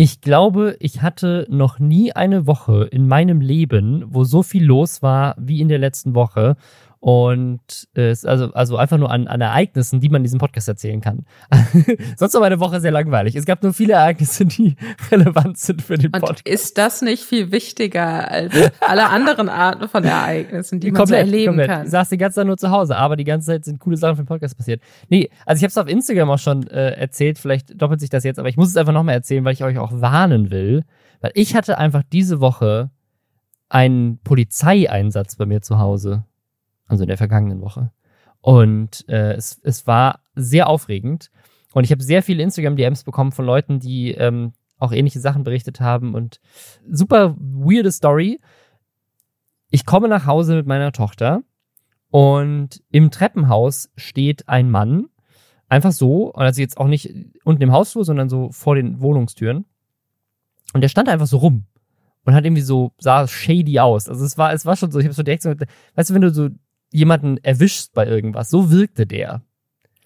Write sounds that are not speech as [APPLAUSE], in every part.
Ich glaube, ich hatte noch nie eine Woche in meinem Leben, wo so viel los war wie in der letzten Woche. Und äh, es also, also einfach nur an, an Ereignissen, die man in diesem Podcast erzählen kann. [LAUGHS] Sonst war meine Woche sehr langweilig. Es gab nur viele Ereignisse, die [LAUGHS] relevant sind für den Podcast. Und ist das nicht viel wichtiger als alle anderen Arten von Ereignissen, die man komplett, so erleben komplett. kann? Ich saß die ganze Zeit nur zu Hause, aber die ganze Zeit sind coole Sachen für den Podcast passiert. Nee, also ich habe es auf Instagram auch schon äh, erzählt, vielleicht doppelt sich das jetzt, aber ich muss es einfach nochmal erzählen, weil ich euch auch warnen will. Weil ich hatte einfach diese Woche einen Polizeieinsatz bei mir zu Hause also in der vergangenen Woche. Und äh, es, es war sehr aufregend. Und ich habe sehr viele Instagram-DMs bekommen von Leuten, die ähm, auch ähnliche Sachen berichtet haben. Und super weirde Story. Ich komme nach Hause mit meiner Tochter und im Treppenhaus steht ein Mann. Einfach so, also jetzt auch nicht unten im Hausflur, sondern so vor den Wohnungstüren. Und der stand einfach so rum und hat irgendwie so, sah shady aus. Also es war, es war schon so, ich habe so direkt so, weißt du, wenn du so jemanden erwischst bei irgendwas. So wirkte der.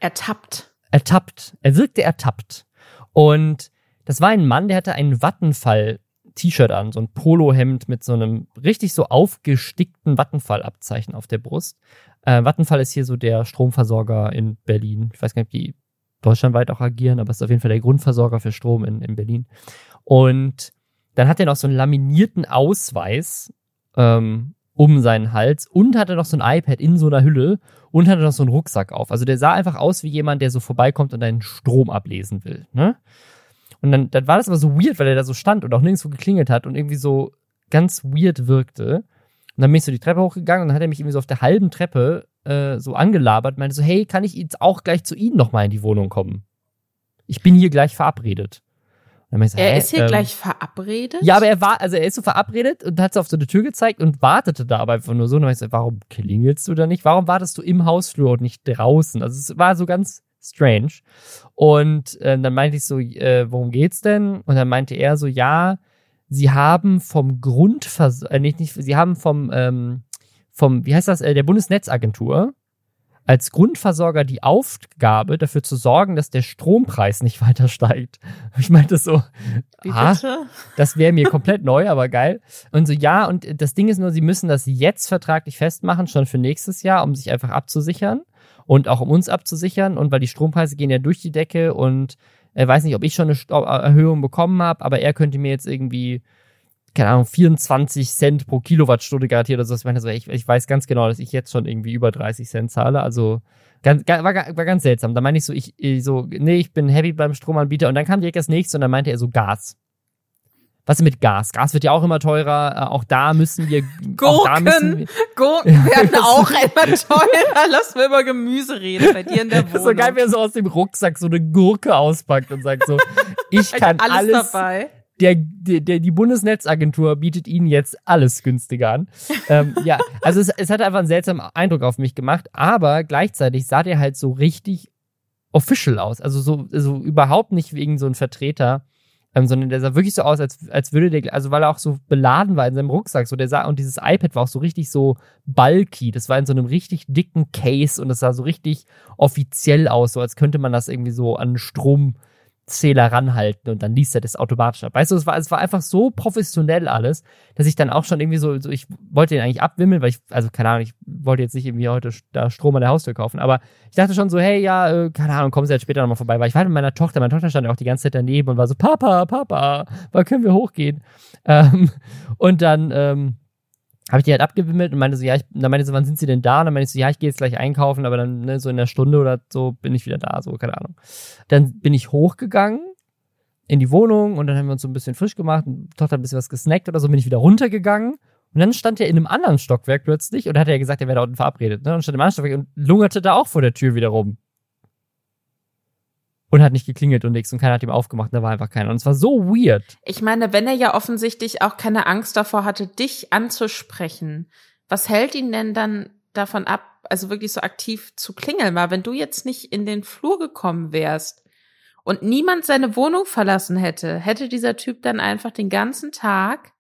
Ertappt. Ertappt. Er wirkte ertappt. Und das war ein Mann, der hatte einen Wattenfall-T-Shirt an, so ein Polohemd mit so einem richtig so aufgestickten Wattenfall-Abzeichen auf der Brust. Äh, Vattenfall ist hier so der Stromversorger in Berlin. Ich weiß gar nicht, ob die deutschlandweit auch agieren, aber es ist auf jeden Fall der Grundversorger für Strom in, in Berlin. Und dann hat er noch so einen laminierten Ausweis ähm, um seinen Hals und hatte noch so ein iPad in so einer Hülle und hatte noch so einen Rucksack auf. Also der sah einfach aus wie jemand, der so vorbeikommt und einen Strom ablesen will. Ne? Und dann, dann war das aber so weird, weil er da so stand und auch nirgendwo geklingelt hat und irgendwie so ganz weird wirkte. Und dann bin ich so die Treppe hochgegangen und dann hat er mich irgendwie so auf der halben Treppe äh, so angelabert und meinte so, hey, kann ich jetzt auch gleich zu Ihnen nochmal in die Wohnung kommen? Ich bin hier gleich verabredet. So, er ist hier ähm, gleich verabredet? Ja, aber er war, also er ist so verabredet und hat so auf so eine Tür gezeigt und wartete da aber einfach nur so. Und dann ich so, warum klingelst du da nicht? Warum wartest du im Hausflur und nicht draußen? Also es war so ganz strange. Und äh, dann meinte ich so, äh, worum geht's denn? Und dann meinte er so, ja, sie haben vom Grundvers, äh, nicht, nicht, sie haben vom, ähm, vom, wie heißt das, äh, der Bundesnetzagentur, als Grundversorger die Aufgabe, dafür zu sorgen, dass der Strompreis nicht weiter steigt. [LAUGHS] Ich meinte so, ah, das wäre mir komplett neu, aber geil. Und so, ja, und das Ding ist nur, sie müssen das jetzt vertraglich festmachen, schon für nächstes Jahr, um sich einfach abzusichern und auch um uns abzusichern. Und weil die Strompreise gehen ja durch die Decke und er weiß nicht, ob ich schon eine Erhöhung bekommen habe, aber er könnte mir jetzt irgendwie keine Ahnung, 24 Cent pro Kilowattstunde garantiert oder so. Ich meine, so, ich, ich weiß ganz genau, dass ich jetzt schon irgendwie über 30 Cent zahle. Also ganz, war, war ganz seltsam. Da meinte ich so, ich, ich so, nee, ich bin happy beim Stromanbieter. Und dann kam direkt das nächste und dann meinte er so Gas. Was ist mit Gas? Gas wird ja auch immer teurer. Äh, auch da müssen wir. Gurken! Wir, Gurken [LAUGHS] werden auch immer teurer. Lass mir über Gemüse reden bei dir in der Wohnung. [LAUGHS] so geil, wie er so aus dem Rucksack so eine Gurke auspackt und sagt so, ich [LAUGHS] kann alles, alles dabei der, der, die Bundesnetzagentur bietet ihnen jetzt alles günstiger an. ähm, [LAUGHS] ja, also es, es hat einfach einen seltsamen Eindruck auf mich gemacht, aber gleichzeitig sah der halt so richtig official aus. Also so, so überhaupt nicht wegen so ein Vertreter, ähm, sondern der sah wirklich so aus, als, als würde der, also weil er auch so beladen war in seinem Rucksack, so der sah, und dieses iPad war auch so richtig so bulky. Das war in so einem richtig dicken Case und es sah so richtig offiziell aus, so als könnte man das irgendwie so an Strom Zähler ranhalten und dann liest er das automatisch ab. Weißt du, es war, es war einfach so professionell alles, dass ich dann auch schon irgendwie so, so ich wollte den eigentlich abwimmeln, weil ich, also keine Ahnung, ich wollte jetzt nicht irgendwie heute da Strom an der Haustür kaufen, aber ich dachte schon so, hey, ja, äh, keine Ahnung, kommen Sie jetzt später nochmal vorbei, weil ich war halt mit meiner Tochter, meine Tochter stand ja auch die ganze Zeit daneben und war so, Papa, Papa, wann können wir hochgehen? Ähm, und dann, ähm, habe ich die halt abgewimmelt und meinte so, ja, ich, dann meinte sie, wann sind sie denn da? Und dann meinte ich so, ja, ich gehe jetzt gleich einkaufen, aber dann ne, so in einer Stunde oder so bin ich wieder da, so, keine Ahnung. Dann bin ich hochgegangen in die Wohnung und dann haben wir uns so ein bisschen frisch gemacht, und Tochter hat ein bisschen was gesnackt oder so, bin ich wieder runtergegangen und dann stand er in einem anderen Stockwerk plötzlich und hat ja gesagt, er wäre da unten verabredet, ne? Und stand im anderen Stockwerk und lungerte da auch vor der Tür wieder rum und hat nicht geklingelt und nichts und keiner hat ihm aufgemacht, da war einfach keiner. Und es war so weird. Ich meine, wenn er ja offensichtlich auch keine Angst davor hatte, dich anzusprechen, was hält ihn denn dann davon ab, also wirklich so aktiv zu klingeln? Weil wenn du jetzt nicht in den Flur gekommen wärst und niemand seine Wohnung verlassen hätte, hätte dieser Typ dann einfach den ganzen Tag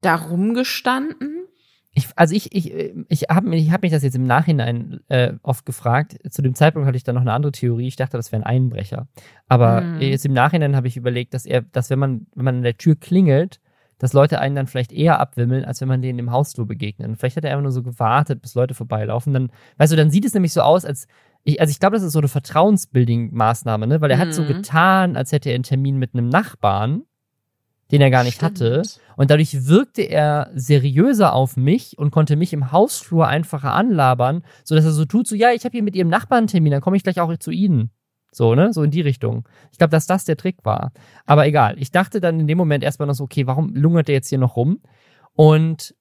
da rumgestanden ich, also ich, ich, ich habe ich hab mich das jetzt im Nachhinein äh, oft gefragt. Zu dem Zeitpunkt hatte ich dann noch eine andere Theorie. Ich dachte, das wäre ein Einbrecher. Aber mhm. jetzt im Nachhinein habe ich überlegt, dass er, dass wenn man, wenn man an der Tür klingelt, dass Leute einen dann vielleicht eher abwimmeln, als wenn man denen im Hausflur begegnet. Und vielleicht hat er einfach nur so gewartet, bis Leute vorbeilaufen. Dann, weißt du, dann sieht es nämlich so aus, als ich, also ich glaube, das ist so eine Vertrauensbuilding-Maßnahme, ne? Weil er mhm. hat so mhm. getan, als hätte er einen Termin mit einem Nachbarn den er gar nicht Stimmt. hatte. Und dadurch wirkte er seriöser auf mich und konnte mich im Hausflur einfacher anlabern, sodass er so tut, so, ja, ich habe hier mit ihrem Nachbarn einen Termin, dann komme ich gleich auch zu Ihnen. So, ne? So in die Richtung. Ich glaube, dass das der Trick war. Aber egal. Ich dachte dann in dem Moment erstmal noch so, okay, warum lungert der jetzt hier noch rum? Und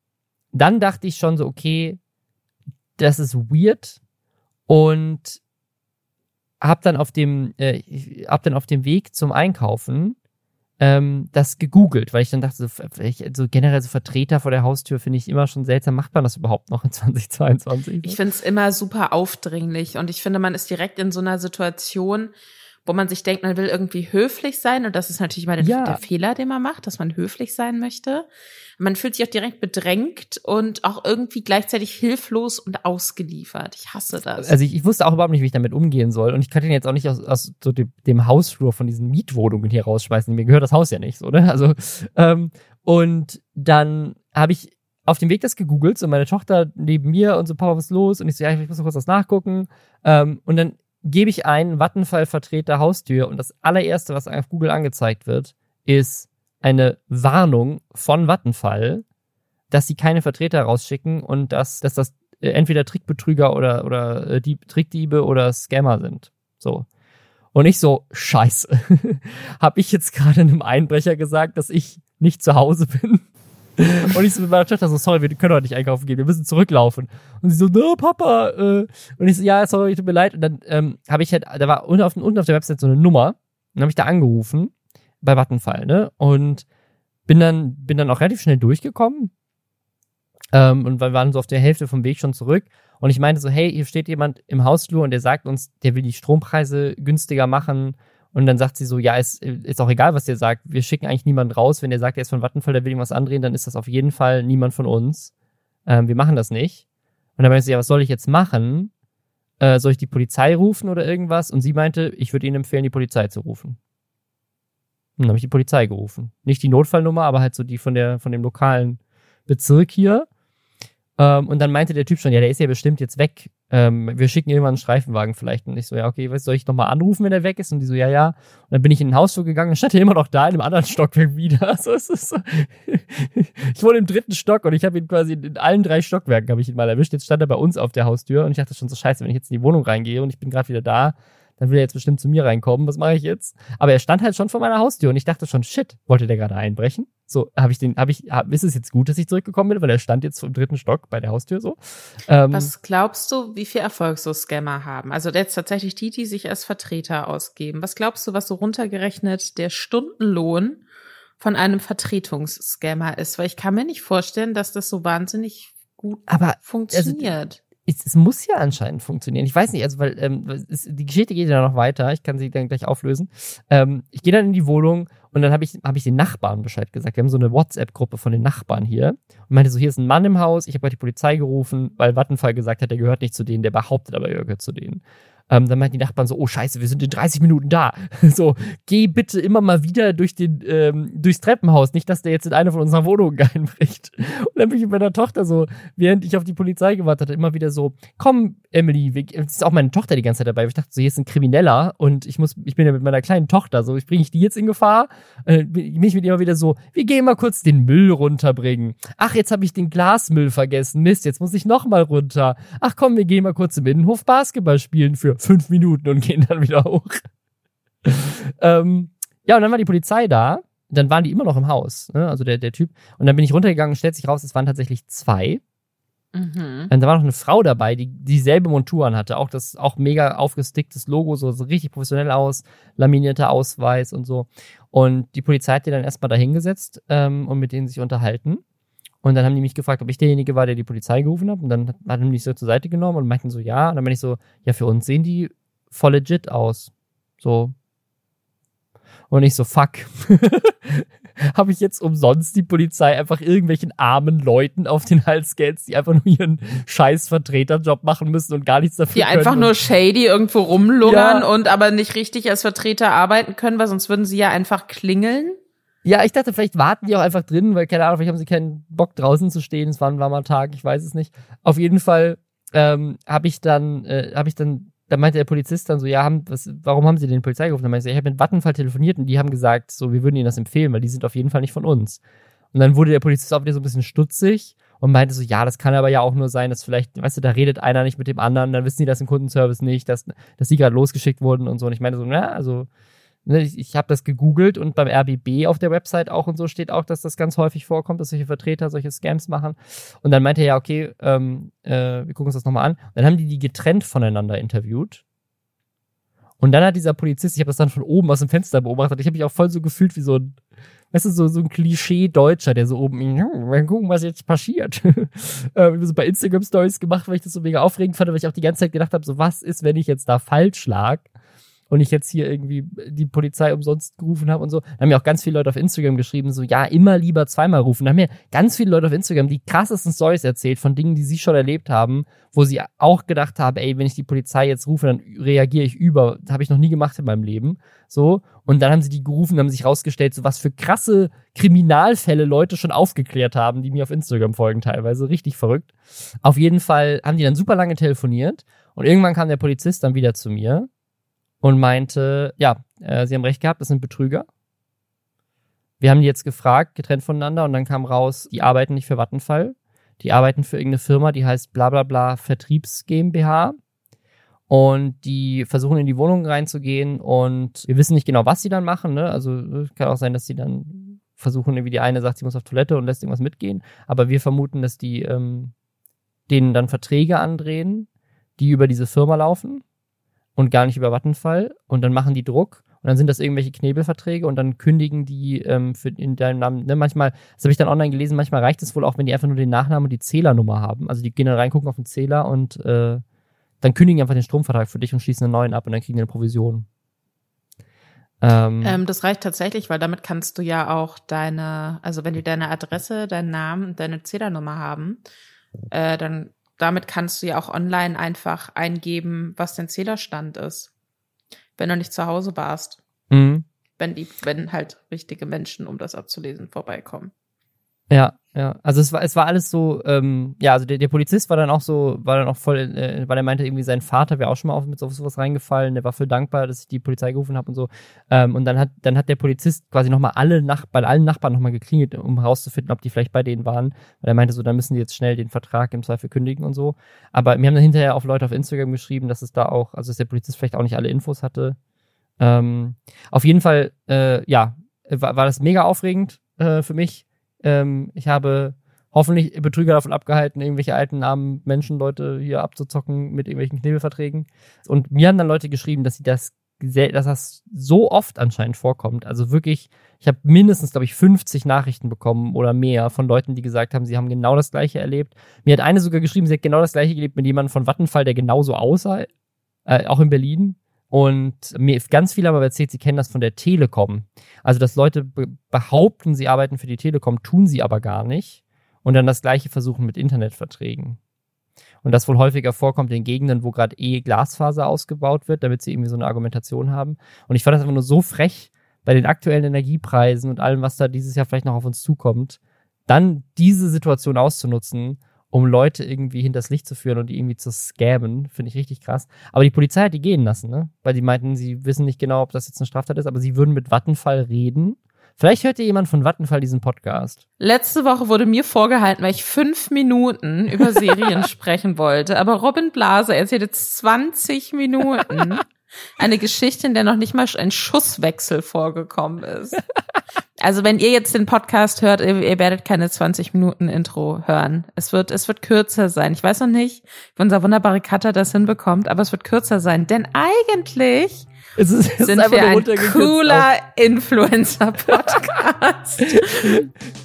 dann dachte ich schon so, okay, das ist weird. Und hab dann auf dem, äh, hab dann auf dem Weg zum Einkaufen ähm, das gegoogelt, weil ich dann dachte, so, so generell so Vertreter vor der Haustür finde ich immer schon seltsam. Macht man das überhaupt noch in [LAUGHS] 2022? Ich finde es immer super aufdringlich und ich finde, man ist direkt in so einer Situation, wo man sich denkt, man will irgendwie höflich sein und das ist natürlich mal der, ja. der Fehler, den man macht, dass man höflich sein möchte. Man fühlt sich auch direkt bedrängt und auch irgendwie gleichzeitig hilflos und ausgeliefert. Ich hasse das. Also ich, ich wusste auch überhaupt nicht, wie ich damit umgehen soll und ich kann den jetzt auch nicht aus, aus so dem, dem Hausflur von diesen Mietwohnungen hier rausschmeißen. Mir gehört das Haus ja nicht so, ne? Also ähm, und dann habe ich auf dem Weg das gegoogelt, so meine Tochter neben mir und so, Papa, was ist los? Und ich so, ja, ich muss noch kurz was nachgucken. Ähm, und dann gebe ich ein Vattenfall-Vertreter Haustür und das allererste, was auf Google angezeigt wird, ist eine Warnung von Vattenfall, dass sie keine Vertreter rausschicken und dass, dass das äh, entweder Trickbetrüger oder, oder äh, Dieb, Trickdiebe oder Scammer sind. So. Und ich so, scheiße. [LAUGHS] Hab ich jetzt gerade einem Einbrecher gesagt, dass ich nicht zu Hause bin? Und ich so mit meiner Tochter so, sorry, wir können heute nicht einkaufen gehen, wir müssen zurücklaufen. Und sie so, no, Papa. Äh. Und ich so, ja, sorry, tut mir leid. Und dann ähm, habe ich halt, da war unten auf, unten auf der Website so eine Nummer. Dann habe ich da angerufen bei Vattenfall, ne? Und bin dann, bin dann auch relativ schnell durchgekommen. Ähm, und wir waren so auf der Hälfte vom Weg schon zurück. Und ich meinte so, hey, hier steht jemand im Hausflur und der sagt uns, der will die Strompreise günstiger machen und dann sagt sie so, ja, ist, ist auch egal, was ihr sagt. Wir schicken eigentlich niemanden raus. Wenn ihr sagt, er ist von Vattenfall, der will irgendwas andrehen, dann ist das auf jeden Fall niemand von uns. Ähm, wir machen das nicht. Und dann meinte sie, ja, was soll ich jetzt machen? Äh, soll ich die Polizei rufen oder irgendwas? Und sie meinte, ich würde Ihnen empfehlen, die Polizei zu rufen. Und dann habe ich die Polizei gerufen. Nicht die Notfallnummer, aber halt so die von der, von dem lokalen Bezirk hier. Ähm, und dann meinte der Typ schon, ja, der ist ja bestimmt jetzt weg. Ähm, wir schicken irgendwann einen Streifenwagen vielleicht. Und ich so, ja, okay, was soll ich nochmal anrufen, wenn er weg ist? Und die so, ja, ja. Und dann bin ich in den Hausflur gegangen und stand er immer noch da in einem anderen Stockwerk wieder. [LAUGHS] So, es ist so. [LAUGHS] ich wohne im dritten Stock und ich habe ihn quasi in allen drei Stockwerken habe ich ihn mal erwischt. Jetzt stand er bei uns auf der Haustür und ich dachte schon so, scheiße, wenn ich jetzt in die Wohnung reingehe und ich bin gerade wieder da, dann will er jetzt bestimmt zu mir reinkommen. Was mache ich jetzt? Aber er stand halt schon vor meiner Haustür und ich dachte schon, shit, wollte der gerade einbrechen? So, habe ich den, habe ich, hab, ist es jetzt gut, dass ich zurückgekommen bin, weil er stand jetzt im dritten Stock bei der Haustür so. Ähm, Was glaubst du, wie viel Erfolg so Scammer haben? Also jetzt tatsächlich die, die sich als Vertreter ausgeben. Was glaubst du, was so runtergerechnet der Stundenlohn von einem Vertretungsscammer ist? Weil ich kann mir nicht vorstellen, dass das so wahnsinnig gut aber, funktioniert. Also, es, muss ja anscheinend funktionieren. Ich weiß nicht, also weil ähm, es, die Geschichte geht ja noch weiter. Ich kann sie dann gleich auflösen. Ähm, ich gehe dann in die Wohnung und dann habe ich, hab ich den Nachbarn Bescheid gesagt. Wir haben so eine WhatsApp-Gruppe von den Nachbarn hier und meinte so, hier ist ein Mann im Haus. Ich habe gerade die Polizei gerufen, weil Vattenfall gesagt hat, der gehört nicht zu denen. Der behauptet aber, er gehört zu denen. Ähm, dann meinten die Nachbarn so, oh scheiße, wir sind in 30 Minuten da. [LAUGHS] so, geh bitte immer mal wieder durch den, ähm, durchs Treppenhaus, nicht, dass der jetzt in eine von unseren Wohnungen [LAUGHS] einbricht. Und dann bin ich mit meiner Tochter so, während ich auf die Polizei gewartet hatte, immer wieder so, komm, Emily, wir, ist auch meine Tochter die ganze Zeit dabei. Ich dachte so, hier ist ein Krimineller und ich muss, ich bin ja mit meiner kleinen Tochter so, ich bringe ich die jetzt in Gefahr? Äh, bin ich mit immer wieder so, wir gehen mal kurz den Müll runterbringen. Ach, jetzt habe ich den Glasmüll vergessen. Mist, jetzt muss ich noch mal runter. Ach komm, wir gehen mal kurz im Innenhof Basketball spielen für fünf Minuten und gehen dann wieder hoch. ähm, ja, und dann war die Polizei da. Dann waren die immer noch im Haus, ne? also der, der Typ. Und dann bin ich runtergegangen und stellt sich raus, es waren tatsächlich zwei. Mhm. Und da war noch eine Frau dabei, die dieselbe Montur anhatte. Auch das, auch mega aufgesticktes Logo, so, so richtig professionell aus, laminierter Ausweis und so. Und die Polizei hat die dann erstmal da hingesetzt ähm, und mit denen sich unterhalten. Und dann haben die mich gefragt, ob ich derjenige war, der die Polizei gerufen hat. Und dann hat, die mich so zur Seite genommen und meinten so, ja. Und dann bin ich so, ja, für uns sehen die voll legit aus. So. Und ich so, fuck. [LAUGHS] habe ich jetzt umsonst die Polizei einfach irgendwelchen armen Leuten auf den Hals gehetzt, die einfach nur ihren scheiß Vertreterjob machen müssen und gar nichts dafür. Die einfach nur shady irgendwo rumlungern ja. und aber nicht richtig als Vertreter arbeiten können, weil sonst würden sie ja einfach klingeln. Ja, ich dachte, vielleicht warten die auch einfach drin, weil keine Ahnung, vielleicht haben sie keinen Bock draußen zu stehen. Es war ein warmer Tag, ich weiß es nicht. Auf jeden Fall ähm, habe ich dann, äh, habe ich dann da meinte der Polizist dann so, ja, haben, was, warum haben Sie den Polizei gerufen? Dann meinte ich, ich habe mit Vattenfall telefoniert und die haben gesagt, so, wir würden Ihnen das empfehlen, weil die sind auf jeden Fall nicht von uns. Und dann wurde der Polizist auch wieder so ein bisschen stutzig und meinte so, ja, das kann aber ja auch nur sein, dass vielleicht, weißt du, da redet einer nicht mit dem anderen, dann wissen die das im Kundenservice nicht, dass, dass die gerade losgeschickt wurden und so. Und ich meinte so, ja, also Ne, ich, ich habe das gegoogelt und beim RBB auf der Website auch und so steht auch, dass das ganz häufig vorkommt, dass solche Vertreter solche Scams machen. Und dann meinte er ja, okay, ähm, äh, wir gucken uns das nochmal an. dann haben die die getrennt voneinander interviewt. Und dann hat dieser Polizist, ich habe das dann von oben aus dem Fenster beobachtet, ich habe mich auch voll so gefühlt wie so ein, weißt du, so, so ein Klischee-Deutscher, der so oben, [LAUGHS] mal gucken, was jetzt passiert. [LAUGHS] äh, so bei Instagram-Stories gemacht, weil ich das so mega aufregend fand, weil ich auch die ganze Zeit gedacht habe, so was ist, wenn ich jetzt da falsch lag? Und ich jetzt hier irgendwie die Polizei umsonst gerufen habe und so. Da haben mir auch ganz viele Leute auf Instagram geschrieben, so, ja, immer lieber zweimal rufen. Da haben mir ganz viele Leute auf Instagram die krassesten Stories erzählt von Dingen, die sie schon erlebt haben, wo sie auch gedacht haben, ey, wenn ich die Polizei jetzt rufe, dann reagiere ich über. Das habe ich noch nie gemacht in meinem Leben. So. Und dann haben sie die gerufen, haben sich rausgestellt, so was für krasse Kriminalfälle Leute schon aufgeklärt haben, die mir auf Instagram folgen teilweise. Richtig verrückt. Auf jeden Fall haben die dann super lange telefoniert und irgendwann kam der Polizist dann wieder zu mir und meinte, ja, äh, sie haben recht gehabt, das sind Betrüger. Wir haben die jetzt gefragt, getrennt voneinander, und dann kam raus, die arbeiten nicht für Vattenfall. Die arbeiten für irgendeine Firma, die heißt bla bla bla Vertriebs GmbH. Und die versuchen in die Wohnung reinzugehen und wir wissen nicht genau, was sie dann machen. Ne? Also kann auch sein, dass sie dann versuchen, irgendwie die eine sagt, sie muss auf Toilette und lässt irgendwas mitgehen. Aber wir vermuten, dass die ähm, denen dann Verträge andrehen, die über diese Firma laufen und gar nicht über Vattenfall und dann machen die Druck und dann sind das irgendwelche Knebelverträge und dann kündigen die ähm, für in deinem Namen. Ne, manchmal, das habe ich dann online gelesen, manchmal reicht es wohl auch, wenn die einfach nur den Nachnamen und die Zählernummer haben. Also die gehen dann rein, gucken auf den Zähler und äh, dann kündigen die einfach den Stromvertrag für dich und schließen einen neuen ab und dann kriegen die eine Provision. Ähm, ähm, das reicht tatsächlich, weil damit kannst du ja auch deine, also wenn die deine Adresse, deinen Namen und deine Zählernummer haben, äh, dann damit kannst du ja auch online einfach eingeben, was dein Zählerstand ist, wenn du nicht zu Hause warst. Mhm. Wenn die, wenn halt richtige Menschen, um das abzulesen, vorbeikommen. Ja, ja. Also es war, es war alles so, ähm, ja, also der, der Polizist war dann auch so, war dann auch voll, äh, weil er meinte, irgendwie sein Vater wäre auch schon mal auf mit sowas reingefallen, der war voll dankbar, dass ich die Polizei gerufen habe und so. Ähm, und dann hat, dann hat der Polizist quasi nochmal alle Nach bei allen Nachbarn nochmal geklingelt, um herauszufinden, ob die vielleicht bei denen waren. Weil er meinte so, dann müssen die jetzt schnell den Vertrag im Zweifel kündigen und so. Aber wir haben dann hinterher auch Leute auf Instagram geschrieben, dass es da auch, also dass der Polizist vielleicht auch nicht alle Infos hatte. Ähm, auf jeden Fall, äh, ja, war, war das mega aufregend äh, für mich ähm, ich habe hoffentlich Betrüger davon abgehalten, irgendwelche alten armen Menschen, Leute hier abzuzocken mit irgendwelchen Knebelverträgen. Und mir haben dann Leute geschrieben, dass sie das dass das so oft anscheinend vorkommt. Also wirklich, ich habe mindestens, glaube ich, 50 Nachrichten bekommen oder mehr von Leuten, die gesagt haben, sie haben genau das Gleiche erlebt. Mir hat eine sogar geschrieben, sie hat genau das Gleiche gelebt mit jemandem von Vattenfall, der genauso aussah, äh, auch in Berlin. Und mir ganz viele haben aber erzählt, sie kennen das von der Telekom. Also, dass Leute be behaupten, sie arbeiten für die Telekom, tun sie aber gar nicht. Und dann das Gleiche versuchen mit Internetverträgen. Und das wohl häufiger vorkommt in Gegenden, wo gerade eh Glasfaser ausgebaut wird, damit sie irgendwie so eine Argumentation haben. Und ich fand das einfach nur so frech bei den aktuellen Energiepreisen und allem, was da dieses Jahr vielleicht noch auf uns zukommt, dann diese Situation auszunutzen um Leute irgendwie hinters Licht zu führen und die irgendwie zu scammen. Finde ich richtig krass. Aber die Polizei hat die gehen lassen, ne? Weil die meinten, sie wissen nicht genau, ob das jetzt eine Straftat ist, aber sie würden mit Vattenfall reden. Vielleicht hört ihr jemand von Vattenfall diesen Podcast. Letzte Woche wurde mir vorgehalten, weil ich fünf Minuten über Serien [LAUGHS] sprechen wollte. Aber Robin Blase erzählt jetzt 20 Minuten eine Geschichte, in der noch nicht mal ein Schusswechsel vorgekommen ist. Also wenn ihr jetzt den Podcast hört, ihr, ihr, werdet keine 20 Minuten Intro hören. Es wird, es wird kürzer sein. Ich weiß noch nicht, wie unser wunderbare Cutter das hinbekommt, aber es wird kürzer sein. Denn eigentlich es ist, es sind wir ein cooler Influencer-Podcast. [LAUGHS]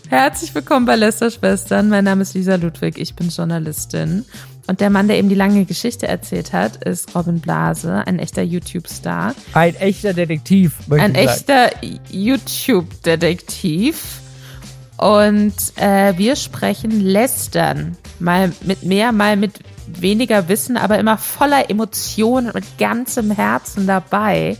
Herzlich willkommen bei Lester Schwestern. Mein Name ist Lisa Ludwig. Ich bin Journalistin. Und der Mann, der eben die lange Geschichte erzählt hat, ist Robin Blase, ein echter YouTube-Star. Ein echter Detektiv. Ein echter YouTube-Detektiv. Und äh, wir sprechen lästern. Mal mit mehr, mal mit weniger Wissen, aber immer voller Emotionen und mit ganzem Herzen dabei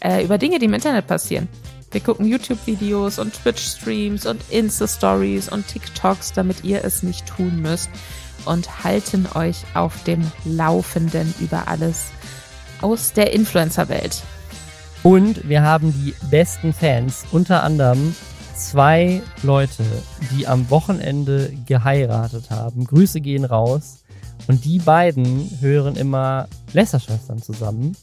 äh, über Dinge, die im Internet passieren. Wir gucken YouTube-Videos und Twitch-Streams und Insta-Stories und TikToks, damit ihr es nicht tun müsst und halten euch auf dem Laufenden über alles aus der Influencer-Welt. Und wir haben die besten Fans, unter anderem zwei Leute, die am Wochenende geheiratet haben. Grüße gehen raus. Und die beiden hören immer Lästerschwestern zusammen.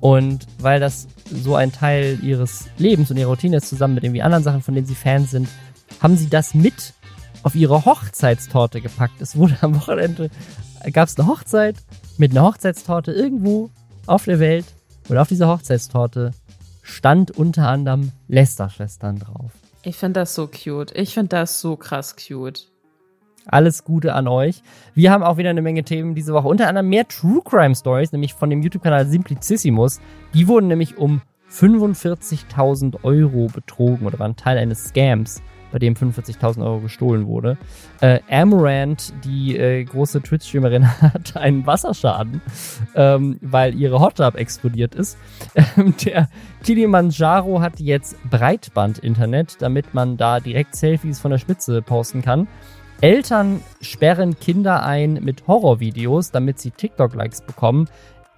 Und weil das so ein Teil ihres Lebens und ihrer Routine ist, zusammen mit irgendwie anderen Sachen, von denen sie Fans sind, haben sie das mit auf ihre Hochzeitstorte gepackt. Es [LAUGHS] wurde am Wochenende, gab es eine Hochzeit mit einer Hochzeitstorte irgendwo auf der Welt. Und auf dieser Hochzeitstorte stand unter anderem Lästerschwestern drauf. Ich finde das so cute. Ich finde das so krass cute. Alles Gute an euch. Wir haben auch wieder eine Menge Themen diese Woche. Unter anderem mehr True Crime Stories, nämlich von dem YouTube-Kanal Simplicissimus. Die wurden nämlich um 45.000 Euro betrogen oder waren Teil eines Scams, bei dem 45.000 Euro gestohlen wurde. Äh, Amaranth, die äh, große Twitch-Streamerin, [LAUGHS] hat einen Wasserschaden, ähm, weil ihre Hot Tub explodiert ist. Ähm, der Kilimanjaro hat jetzt Breitband-Internet, damit man da direkt Selfies von der Spitze posten kann. Eltern sperren Kinder ein mit Horrorvideos, damit sie TikTok-Likes bekommen.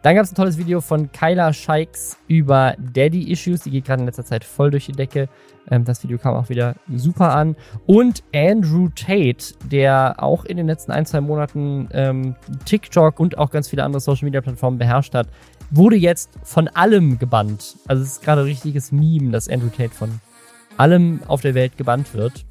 Dann gab es ein tolles Video von Kyla Shikes über Daddy-Issues. Die geht gerade in letzter Zeit voll durch die Decke. Ähm, das Video kam auch wieder super an. Und Andrew Tate, der auch in den letzten ein, zwei Monaten ähm, TikTok und auch ganz viele andere Social-Media-Plattformen beherrscht hat, wurde jetzt von allem gebannt. Also es ist gerade ein richtiges Meme, dass Andrew Tate von allem auf der Welt gebannt wird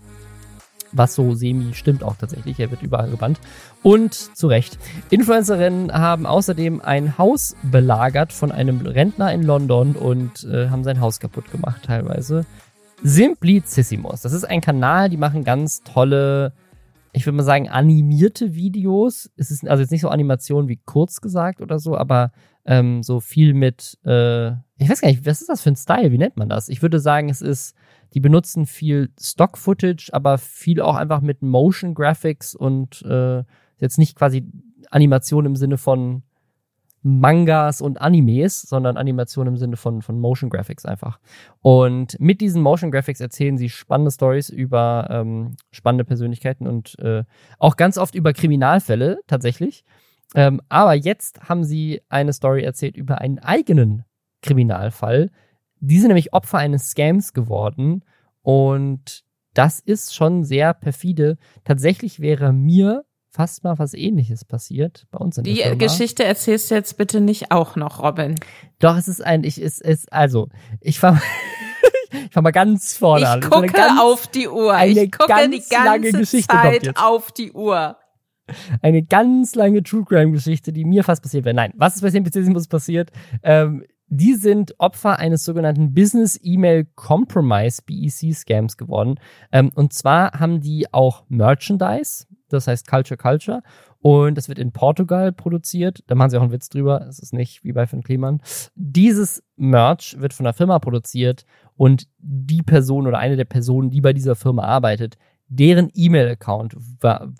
was so semi stimmt auch tatsächlich. Er wird überall gebannt. Und zu Recht. Influencerinnen haben außerdem ein Haus belagert von einem Rentner in London und äh, haben sein Haus kaputt gemacht teilweise. Simplicissimus. Das ist ein Kanal, die machen ganz tolle, ich würde mal sagen, animierte Videos. Es ist also jetzt nicht so Animation wie kurz gesagt oder so, aber ähm, so viel mit, äh, ich weiß gar nicht, was ist das für ein Style? Wie nennt man das? Ich würde sagen, es ist die benutzen viel Stock-Footage, aber viel auch einfach mit Motion Graphics und äh, jetzt nicht quasi Animation im Sinne von Mangas und Animes, sondern Animation im Sinne von, von Motion Graphics einfach. Und mit diesen Motion Graphics erzählen sie spannende Stories über ähm, spannende Persönlichkeiten und äh, auch ganz oft über Kriminalfälle tatsächlich. Ähm, aber jetzt haben sie eine Story erzählt über einen eigenen Kriminalfall, die sind nämlich Opfer eines Scams geworden und das ist schon sehr perfide. Tatsächlich wäre mir fast mal was ähnliches passiert bei uns in Die der Firma. Geschichte erzählst du jetzt bitte nicht auch noch, Robin. Doch, es ist ein, ich, es ist, also, ich fahr, [LAUGHS] ich fahr mal ganz vorne ich an. Gucke ganz, auf die Uhr. Eine ich gucke ganz die ganze lange Geschichte Zeit auf die Uhr. Eine ganz lange True Crime Geschichte, die mir fast passiert wäre. Nein, was ist bei Simplicissimus passiert? Ähm, die sind Opfer eines sogenannten Business Email Compromise BEC Scams geworden. Ähm, und zwar haben die auch Merchandise, das heißt Culture Culture. Und das wird in Portugal produziert. Da machen sie auch einen Witz drüber. Es ist nicht wie bei Finn Kliman. Dieses Merch wird von einer Firma produziert und die Person oder eine der Personen, die bei dieser Firma arbeitet, deren E-Mail-Account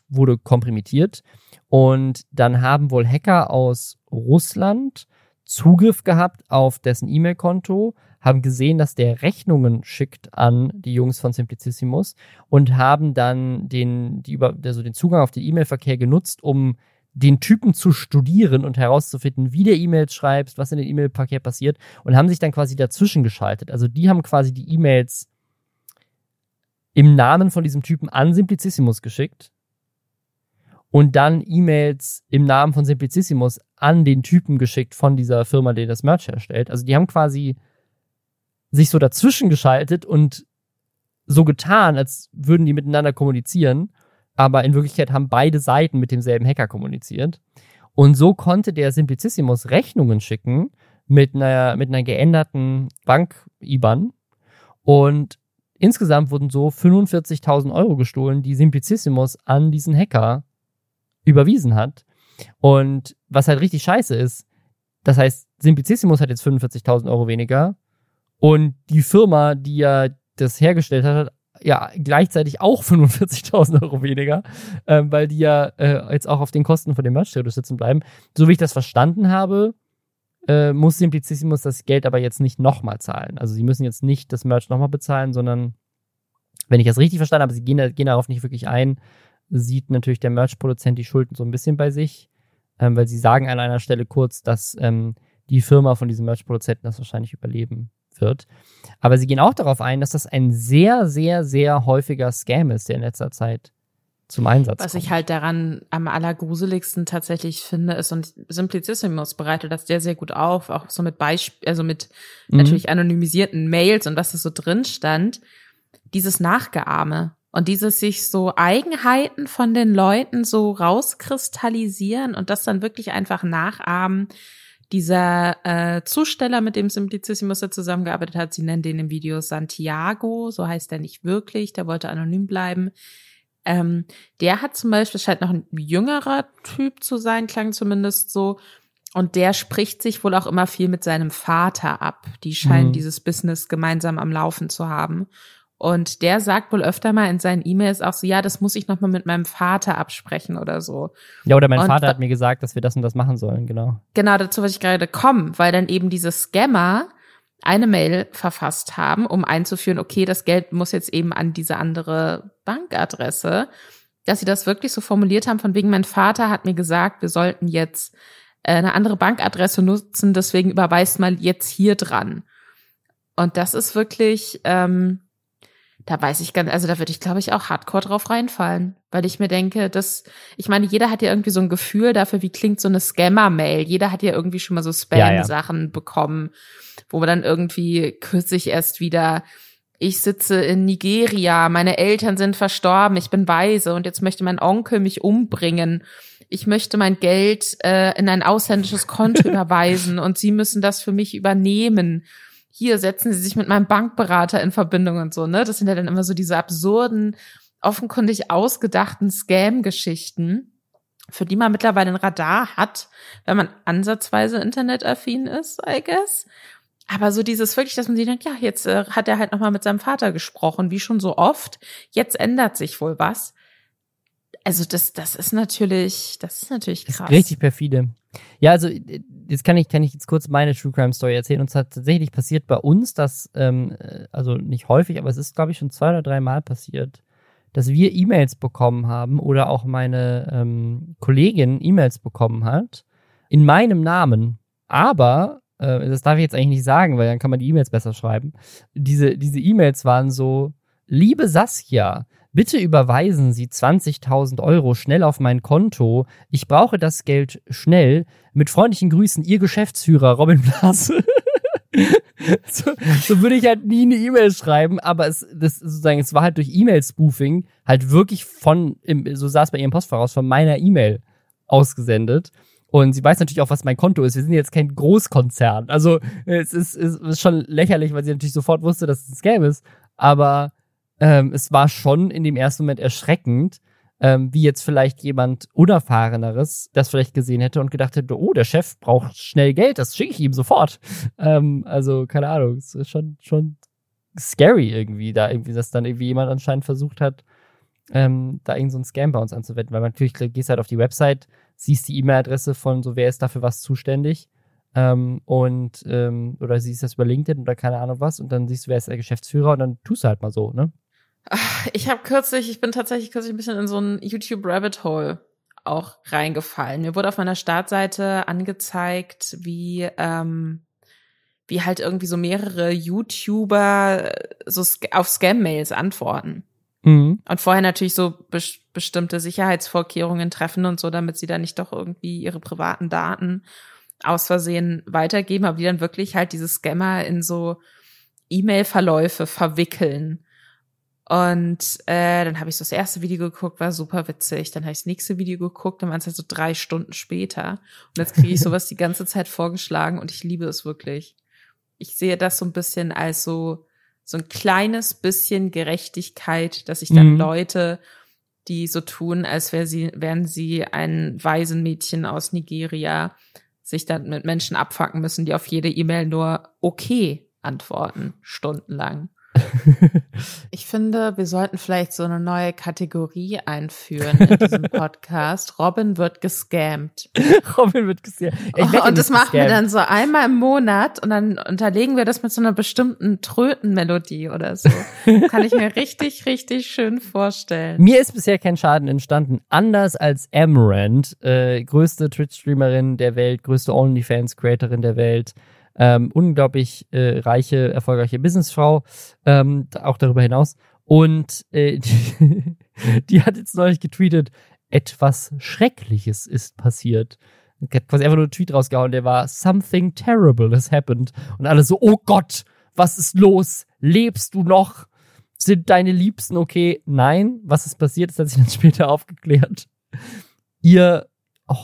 wurde komprimiert. Und dann haben wohl Hacker aus Russland Zugriff gehabt auf dessen E-Mail-Konto, haben gesehen, dass der Rechnungen schickt an die Jungs von Simplicissimus und haben dann den, die über, also den Zugang auf den E-Mail-Verkehr genutzt, um den Typen zu studieren und herauszufinden, wie der E-Mails schreibt, was in den E-Mail-Verkehr passiert und haben sich dann quasi dazwischen geschaltet. Also die haben quasi die E-Mails im Namen von diesem Typen an Simplicissimus geschickt und dann E-Mails im Namen von Simplicissimus an den Typen geschickt von dieser Firma, die das Merch herstellt. Also die haben quasi sich so dazwischen geschaltet und so getan, als würden die miteinander kommunizieren, aber in Wirklichkeit haben beide Seiten mit demselben Hacker kommuniziert. Und so konnte der Simplicissimus Rechnungen schicken mit einer, mit einer geänderten Bank-IBAN. Und insgesamt wurden so 45.000 Euro gestohlen, die Simplicissimus an diesen Hacker überwiesen hat. Und was halt richtig scheiße ist, das heißt, Simplicissimus hat jetzt 45.000 Euro weniger und die Firma, die ja das hergestellt hat, hat ja gleichzeitig auch 45.000 Euro weniger, äh, weil die ja äh, jetzt auch auf den Kosten von dem Merch sitzen bleiben. So wie ich das verstanden habe, äh, muss Simplicissimus das Geld aber jetzt nicht nochmal zahlen. Also sie müssen jetzt nicht das Merch nochmal bezahlen, sondern wenn ich das richtig verstanden habe, sie gehen, gehen darauf nicht wirklich ein, sieht natürlich der Merch-Produzent die Schulden so ein bisschen bei sich, ähm, weil sie sagen an einer Stelle kurz, dass ähm, die Firma von diesem Merch-Produzenten das wahrscheinlich überleben wird. Aber sie gehen auch darauf ein, dass das ein sehr, sehr, sehr häufiger Scam ist, der in letzter Zeit zum Einsatz Was kommt. ich halt daran am allergruseligsten tatsächlich finde, ist, und Simplicissimus bereitet das sehr, sehr gut auf, auch so mit Beispiel, also mit mhm. natürlich anonymisierten Mails und was da so drin stand, dieses Nachgeahme und dieses sich so Eigenheiten von den Leuten so rauskristallisieren und das dann wirklich einfach nachahmen. Dieser äh, Zusteller, mit dem Simplicissimus da zusammengearbeitet hat, sie nennen den im Video Santiago, so heißt er nicht wirklich, der wollte anonym bleiben. Ähm, der hat zum Beispiel, scheint noch ein jüngerer Typ zu sein, klang zumindest so. Und der spricht sich wohl auch immer viel mit seinem Vater ab. Die scheinen mhm. dieses Business gemeinsam am Laufen zu haben. Und der sagt wohl öfter mal in seinen E-Mails auch so, ja, das muss ich nochmal mit meinem Vater absprechen oder so. Ja, oder mein und, Vater hat mir gesagt, dass wir das und das machen sollen, genau. Genau, dazu wollte ich gerade kommen, weil dann eben diese Scammer eine Mail verfasst haben, um einzuführen, okay, das Geld muss jetzt eben an diese andere Bankadresse, dass sie das wirklich so formuliert haben, von wegen, mein Vater hat mir gesagt, wir sollten jetzt äh, eine andere Bankadresse nutzen, deswegen überweist mal jetzt hier dran. Und das ist wirklich, ähm, da weiß ich ganz, also da würde ich, glaube ich, auch hardcore drauf reinfallen, weil ich mir denke, dass, ich meine, jeder hat ja irgendwie so ein Gefühl dafür, wie klingt so eine Scammer-Mail. Jeder hat ja irgendwie schon mal so Spam-Sachen ja, ja. bekommen, wo man dann irgendwie kürzlich erst wieder, ich sitze in Nigeria, meine Eltern sind verstorben, ich bin weise und jetzt möchte mein Onkel mich umbringen. Ich möchte mein Geld äh, in ein ausländisches Konto [LAUGHS] überweisen und sie müssen das für mich übernehmen hier setzen Sie sich mit meinem Bankberater in Verbindung und so, ne? Das sind ja dann immer so diese absurden, offenkundig ausgedachten Scam-Geschichten, für die man mittlerweile ein Radar hat, wenn man ansatzweise internetaffin ist, I guess. Aber so dieses wirklich, dass man sich denkt, ja, jetzt äh, hat er halt nochmal mit seinem Vater gesprochen, wie schon so oft. Jetzt ändert sich wohl was. Also das, das ist natürlich, das ist natürlich krass. Ist richtig perfide. Ja, also jetzt kann ich, kann ich jetzt kurz meine True Crime Story erzählen. Und es hat tatsächlich passiert bei uns, dass, ähm, äh, also nicht häufig, aber es ist, glaube ich, schon zwei oder drei Mal passiert, dass wir E-Mails bekommen haben oder auch meine ähm, Kollegin E-Mails bekommen hat in meinem Namen. Aber, äh, das darf ich jetzt eigentlich nicht sagen, weil dann kann man die E-Mails besser schreiben. Diese, diese E-Mails waren so, liebe Saskia, Bitte überweisen Sie 20.000 Euro schnell auf mein Konto. Ich brauche das Geld schnell. Mit freundlichen Grüßen, Ihr Geschäftsführer Robin Blase. [LAUGHS] so, so würde ich halt nie eine E-Mail schreiben, aber es, das sozusagen, es war halt durch E-Mail-Spoofing halt wirklich von, so es bei ihrem Postfach von meiner E-Mail ausgesendet. Und sie weiß natürlich auch, was mein Konto ist. Wir sind jetzt kein Großkonzern. Also es ist, es ist schon lächerlich, weil sie natürlich sofort wusste, dass es ein Scam ist. Aber ähm, es war schon in dem ersten Moment erschreckend, ähm, wie jetzt vielleicht jemand Unerfahreneres das vielleicht gesehen hätte und gedacht hätte, oh, der Chef braucht schnell Geld, das schicke ich ihm sofort. [LAUGHS] Ähm, also, keine Ahnung, es ist schon, schon scary irgendwie, da irgendwie, dass dann irgendwie jemand anscheinend versucht hat, ähm, da irgendeinen so Scam bei uns anzuwenden, weil natürlich gehst halt auf die Website, siehst die E-Mail-Adresse von so, wer ist dafür was zuständig ähm, und ähm, oder siehst das über LinkedIn oder keine Ahnung was und dann siehst du, wer ist der Geschäftsführer und dann tust du halt mal so, ne? Ich habe kürzlich, ich bin tatsächlich kürzlich ein bisschen in so ein YouTube Rabbit Hole auch reingefallen. Mir wurde auf meiner Startseite angezeigt, wie ähm, wie halt irgendwie so mehrere YouTuber äh, so auf Scam-Mails antworten. Mhm. Und vorher natürlich so be bestimmte Sicherheitsvorkehrungen treffen und so, damit sie da nicht doch irgendwie ihre privaten Daten aus Versehen weitergeben, aber die dann wirklich halt diese Scammer in so E-Mail-Verläufe verwickeln und äh, dann habe ich so das erste Video geguckt, war super witzig. Dann habe ich das nächste Video geguckt, dann waren es halt so drei Stunden später. Und jetzt kriege ich [LAUGHS] sowas die ganze Zeit vorgeschlagen und ich liebe es wirklich. Ich sehe das so ein bisschen als so, so ein kleines bisschen Gerechtigkeit, dass sich dann mhm. Leute die so tun, als wär sie, wären sie ein Waisenmädchen aus Nigeria, sich dann mit Menschen abfacken müssen, die auf jede E-Mail nur okay antworten, stundenlang. [LAUGHS] Ich finde, wir sollten vielleicht so eine neue Kategorie einführen in diesem [LAUGHS] Podcast. Robin wird gescammt. [LAUGHS] Robin wird gescammt. Oh, und das machen wir dann so einmal im Monat und dann unterlegen wir das mit so einer bestimmten Trötenmelodie oder so. Kann ich mir richtig, richtig schön vorstellen. Mir ist bisher kein Schaden entstanden. Anders als Amaranth, äh, größte Twitch-Streamerin der Welt, größte OnlyFans-Creatorin der Welt ähm, unglaublich äh, reiche, erfolgreiche Businessfrau, ähm, auch darüber hinaus. Und äh, die, [LAUGHS] die hat jetzt neulich getweetet, etwas Schreckliches ist passiert. Die hat quasi einfach nur einen Tweet rausgehauen, der war Something terrible has happened. Und alle so, oh Gott, was ist los? Lebst du noch? Sind deine Liebsten okay? Nein. Was ist passiert? Das hat sich dann [LAUGHS] später aufgeklärt. Ihr,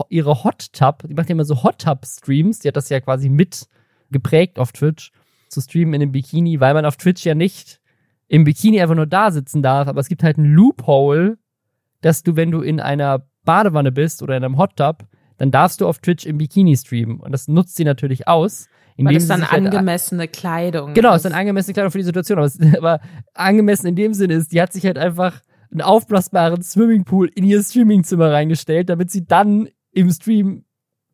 ihre Hot Tub, die macht ja immer so Hot Tub Streams, die hat das ja quasi mit geprägt auf Twitch, zu streamen in einem Bikini, weil man auf Twitch ja nicht im Bikini einfach nur da sitzen darf, aber es gibt halt ein Loophole, dass du, wenn du in einer Badewanne bist oder in einem Hot Tub, dann darfst du auf Twitch im Bikini streamen. Und das nutzt sie natürlich aus. Weil es dann halt angemessene halt, Kleidung Genau, es ist dann angemessene Kleidung für die Situation. Aber, es, aber angemessen in dem Sinne ist, die hat sich halt einfach einen aufblasbaren Swimmingpool in ihr Streamingzimmer reingestellt, damit sie dann im Stream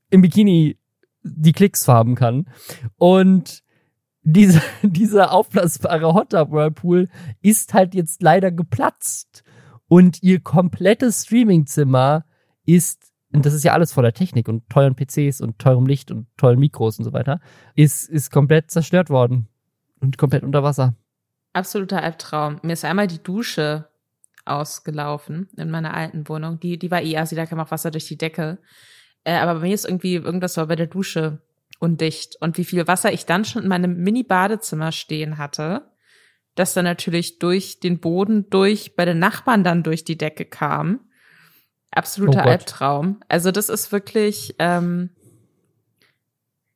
im Bikini die Klicks farben kann. Und diese, [LAUGHS] dieser aufblasbare Hot Tub Whirlpool ist halt jetzt leider geplatzt. Und ihr komplettes Streamingzimmer ist, und das ist ja alles voller Technik und teuren PCs und teurem Licht und tollen Mikros und so weiter, ist, ist komplett zerstört worden. Und komplett unter Wasser. Absoluter Albtraum. Mir ist einmal die Dusche ausgelaufen in meiner alten Wohnung. Die, die war eh, also da kam auch Wasser durch die Decke. Äh, aber bei mir ist irgendwie irgendwas war bei der Dusche undicht. Und wie viel Wasser ich dann schon in meinem Mini-Badezimmer stehen hatte, das dann natürlich durch den Boden durch bei den Nachbarn dann durch die Decke kam. Absoluter oh Albtraum. Also das ist wirklich, ähm,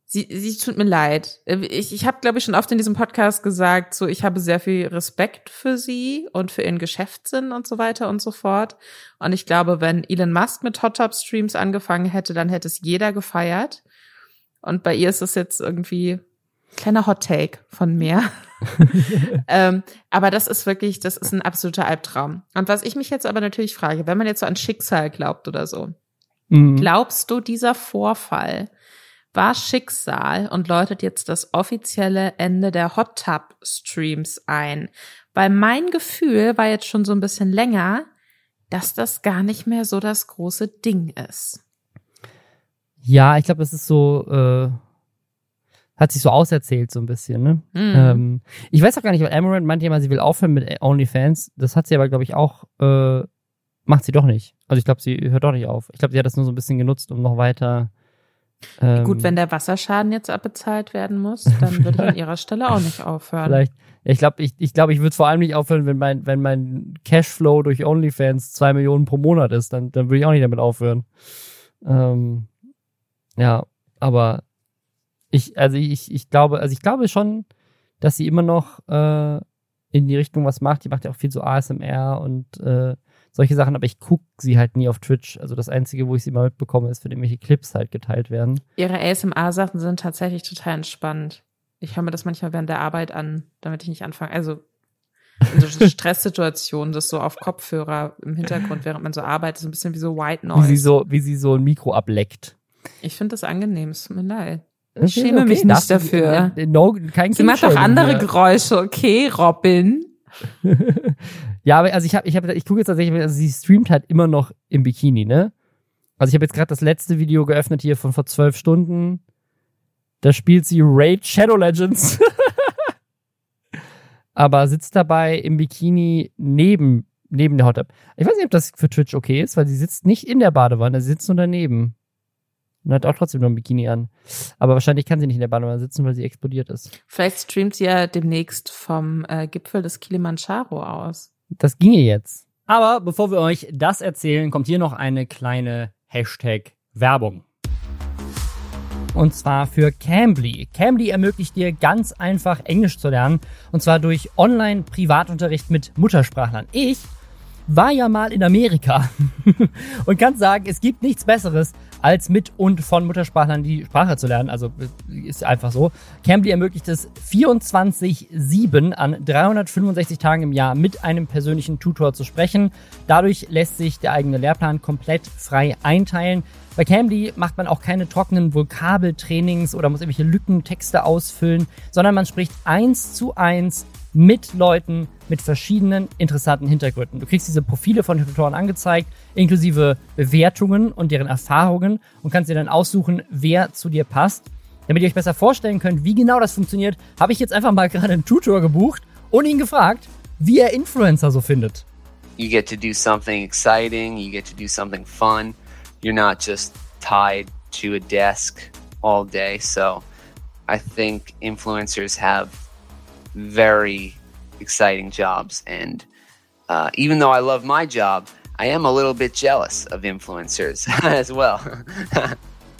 Sie, sie tut mir leid. Ich, ich habe, glaube ich, schon oft in diesem Podcast gesagt, so ich habe sehr viel Respekt für sie und für ihren Geschäftssinn und so weiter und so fort. Und ich glaube, wenn Elon Musk mit Hot Top Streams angefangen hätte, dann hätte es jeder gefeiert. Und bei ihr ist es jetzt irgendwie kleiner Hot Take von mir. [LAUGHS] ähm, aber das ist wirklich, das ist ein absoluter Albtraum. Und was ich mich jetzt aber natürlich frage, wenn man jetzt so an Schicksal glaubt oder so, mhm. glaubst du, dieser Vorfall war Schicksal und läutet jetzt das offizielle Ende der Hot Tub Streams ein. Weil mein Gefühl war jetzt schon so ein bisschen länger, dass das gar nicht mehr so das große Ding ist. Ja, ich glaube, es ist so, äh, hat sich so auserzählt so ein bisschen, ne? Mm. Ähm, ich weiß auch gar nicht, weil Amaranth meinte ja mal, sie will aufhören mit OnlyFans. Das hat sie aber, glaube ich, auch, äh, macht sie doch nicht. Also ich glaube, sie hört doch nicht auf. Ich glaube, sie hat das nur so ein bisschen genutzt, um noch weiter ähm, Gut, wenn der Wasserschaden jetzt abbezahlt werden muss, dann würde [LAUGHS] ich an ihrer Stelle auch nicht aufhören. Vielleicht. Ich glaube, ich, ich, glaub, ich würde vor allem nicht aufhören, wenn mein, wenn mein Cashflow durch OnlyFans zwei Millionen pro Monat ist, dann, dann würde ich auch nicht damit aufhören. Ähm, ja, aber ich, also ich, ich glaube, also ich glaube schon, dass sie immer noch äh, in die Richtung was macht. Die macht ja auch viel so ASMR und äh, solche Sachen, aber ich gucke sie halt nie auf Twitch. Also das Einzige, wo ich sie mal mitbekomme, ist, wenn irgendwelche Clips halt geteilt werden. Ihre ASMR-Sachen sind tatsächlich total entspannt. Ich höre mir das manchmal während der Arbeit an, damit ich nicht anfange. Also in so [LAUGHS] Stresssituationen, das so auf Kopfhörer im Hintergrund, während man so arbeitet, so ein bisschen wie so White Noise. Wie sie so, wie sie so ein Mikro ableckt. Ich finde das angenehm, es tut mir leid. Ich schäme okay, mich nicht dafür. No, kein Sie macht auch andere mehr. Geräusche, okay, Robin. [LAUGHS] ja, aber also ich habe, ich habe, ich gucke jetzt tatsächlich, also sie streamt halt immer noch im Bikini, ne? Also ich habe jetzt gerade das letzte Video geöffnet hier von vor zwölf Stunden. Da spielt sie Raid Shadow Legends. [LAUGHS] aber sitzt dabei im Bikini neben, neben der Hot Tub. Ich weiß nicht, ob das für Twitch okay ist, weil sie sitzt nicht in der Badewanne, sie sitzt nur daneben. Und hat auch trotzdem noch ein Bikini an. Aber wahrscheinlich kann sie nicht in der Badewanne sitzen, weil sie explodiert ist. Vielleicht streamt sie ja demnächst vom äh, Gipfel des Kilimanjaro aus. Das ginge jetzt. Aber bevor wir euch das erzählen, kommt hier noch eine kleine Hashtag-Werbung. Und zwar für Cambly. Cambly ermöglicht dir ganz einfach Englisch zu lernen. Und zwar durch Online-Privatunterricht mit Muttersprachlern. Ich war ja mal in Amerika [LAUGHS] und kann sagen, es gibt nichts Besseres, als mit und von Muttersprachlern die Sprache zu lernen. Also ist einfach so. Cambly ermöglicht es 24-7 an 365 Tagen im Jahr mit einem persönlichen Tutor zu sprechen. Dadurch lässt sich der eigene Lehrplan komplett frei einteilen. Bei Cambly macht man auch keine trockenen Vokabeltrainings oder muss irgendwelche Lückentexte ausfüllen, sondern man spricht eins zu eins mit Leuten mit verschiedenen interessanten Hintergründen. Du kriegst diese Profile von Tutoren angezeigt, inklusive Bewertungen und deren Erfahrungen und kannst dir dann aussuchen, wer zu dir passt. Damit ihr euch besser vorstellen könnt, wie genau das funktioniert, habe ich jetzt einfach mal [LAUGHS] gerade einen Tutor gebucht und ihn gefragt, wie er Influencer so findet. You get to do something exciting, you get to do something fun. you're not just tied to a desk all day. So I think influencers have very exciting jobs. And uh, even though I love my job, I am a little bit jealous of influencers [LAUGHS] as well. [LAUGHS]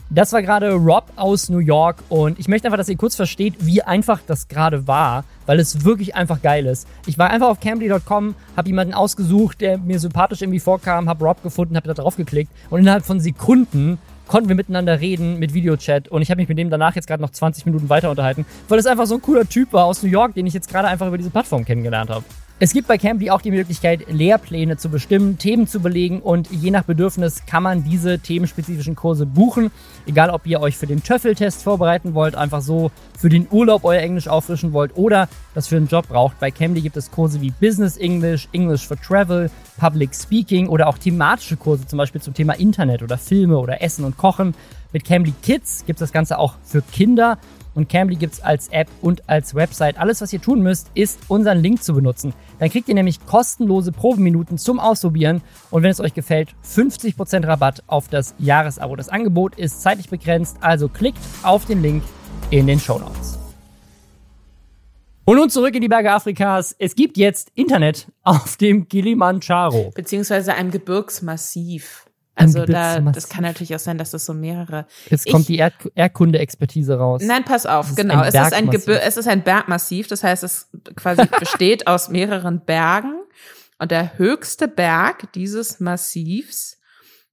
Das war gerade Rob aus New York und ich möchte einfach, dass ihr kurz versteht, wie einfach das gerade war, weil es wirklich einfach geil ist. Ich war einfach auf Cambly.com, habe jemanden ausgesucht, der mir sympathisch irgendwie vorkam, habe Rob gefunden, habe da drauf geklickt und innerhalb von Sekunden konnten wir miteinander reden mit Videochat und ich habe mich mit dem danach jetzt gerade noch 20 Minuten weiter unterhalten, weil es einfach so ein cooler Typ war aus New York, den ich jetzt gerade einfach über diese Plattform kennengelernt habe. Es gibt bei Cambly auch die Möglichkeit, Lehrpläne zu bestimmen, Themen zu belegen und je nach Bedürfnis kann man diese themenspezifischen Kurse buchen. Egal, ob ihr euch für den Töffeltest vorbereiten wollt, einfach so für den Urlaub euer Englisch auffrischen wollt oder das für einen Job braucht. Bei Cambly gibt es Kurse wie Business English, English for Travel, Public Speaking oder auch thematische Kurse, zum Beispiel zum Thema Internet oder Filme oder Essen und Kochen. Mit Cambly Kids gibt es das Ganze auch für Kinder und Cambly gibt es als App und als Website. Alles, was ihr tun müsst, ist unseren Link zu benutzen. Dann kriegt ihr nämlich kostenlose Probeminuten zum Ausprobieren und wenn es euch gefällt, 50% Rabatt auf das Jahresabo. Das Angebot ist zeitlich begrenzt, also klickt auf den Link in den Show Notes. Und nun zurück in die Berge Afrikas. Es gibt jetzt Internet auf dem Kilimanjaro. Beziehungsweise einem Gebirgsmassiv. Also da, das kann natürlich auch sein, dass das so mehrere. Jetzt ich, kommt die Erd Erdkunde-Expertise raus. Nein, pass auf, genau. Es ist ein Gebir es ist ein Bergmassiv, das heißt, es quasi [LAUGHS] besteht aus mehreren Bergen. Und der höchste Berg dieses Massivs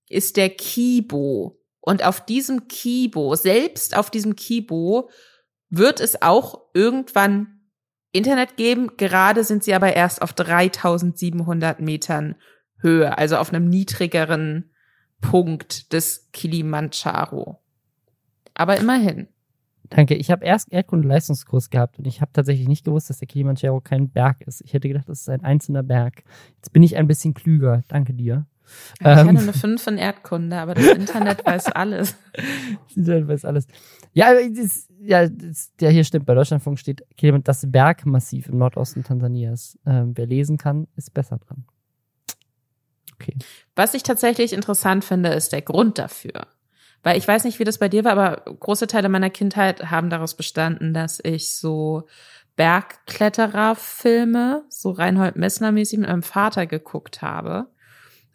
ist der Kibo. Und auf diesem Kibo, selbst auf diesem Kibo, wird es auch irgendwann Internet geben. Gerade sind sie aber erst auf 3700 Metern Höhe, also auf einem niedrigeren Punkt des Kilimanjaro. Aber immerhin. Danke. Ich habe erst Erdkunde-Leistungskurs gehabt und ich habe tatsächlich nicht gewusst, dass der Kilimanjaro kein Berg ist. Ich hätte gedacht, das ist ein einzelner Berg. Jetzt bin ich ein bisschen klüger. Danke dir. Ich ähm, hatte eine 5 in Erdkunde, aber das Internet [LAUGHS] weiß alles. Das Internet weiß alles. Ja, das, ja, das, ja, hier stimmt. Bei Deutschlandfunk steht das Bergmassiv im Nordosten Tansanias. Ähm, wer lesen kann, ist besser dran. Okay. Was ich tatsächlich interessant finde, ist der Grund dafür. Weil ich weiß nicht, wie das bei dir war, aber große Teile meiner Kindheit haben daraus bestanden, dass ich so Bergklettererfilme, so Reinhold Messner-mäßig mit meinem Vater geguckt habe.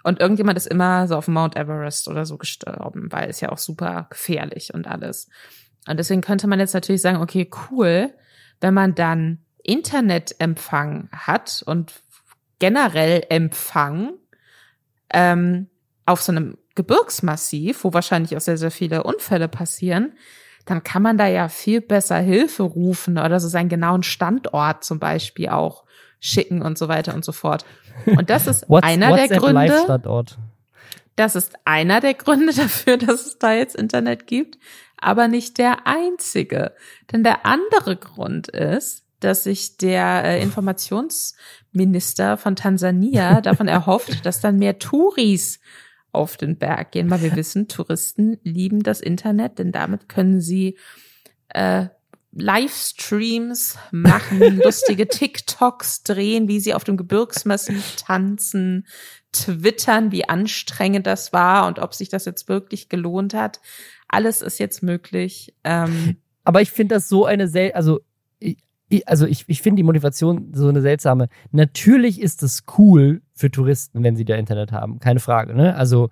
Und irgendjemand ist immer so auf Mount Everest oder so gestorben, weil es ja auch super gefährlich und alles. Und deswegen könnte man jetzt natürlich sagen, okay, cool, wenn man dann Internetempfang hat und generell Empfang ähm, auf so einem Gebirgsmassiv, wo wahrscheinlich auch sehr, sehr viele Unfälle passieren, dann kann man da ja viel besser Hilfe rufen oder so seinen genauen Standort zum Beispiel auch schicken und so weiter und so fort. Und das ist [LAUGHS] einer der Gründe. Das ist einer der Gründe [LAUGHS] dafür, dass es da jetzt Internet gibt, aber nicht der einzige. Denn der andere Grund ist, dass sich der äh, Informationsminister von Tansania [LAUGHS] davon erhofft, dass dann mehr Touris auf den Berg gehen, weil wir wissen, Touristen lieben das Internet, denn damit können sie äh, Livestreams machen, [LAUGHS] lustige TikToks drehen, wie sie auf dem Gebirgsmassiv tanzen, twittern, wie anstrengend das war und ob sich das jetzt wirklich gelohnt hat. Alles ist jetzt möglich. Ähm, Aber ich finde das so eine sel also also ich, ich finde die Motivation so eine seltsame. Natürlich ist es cool für Touristen, wenn sie da Internet haben, keine Frage, ne? Also,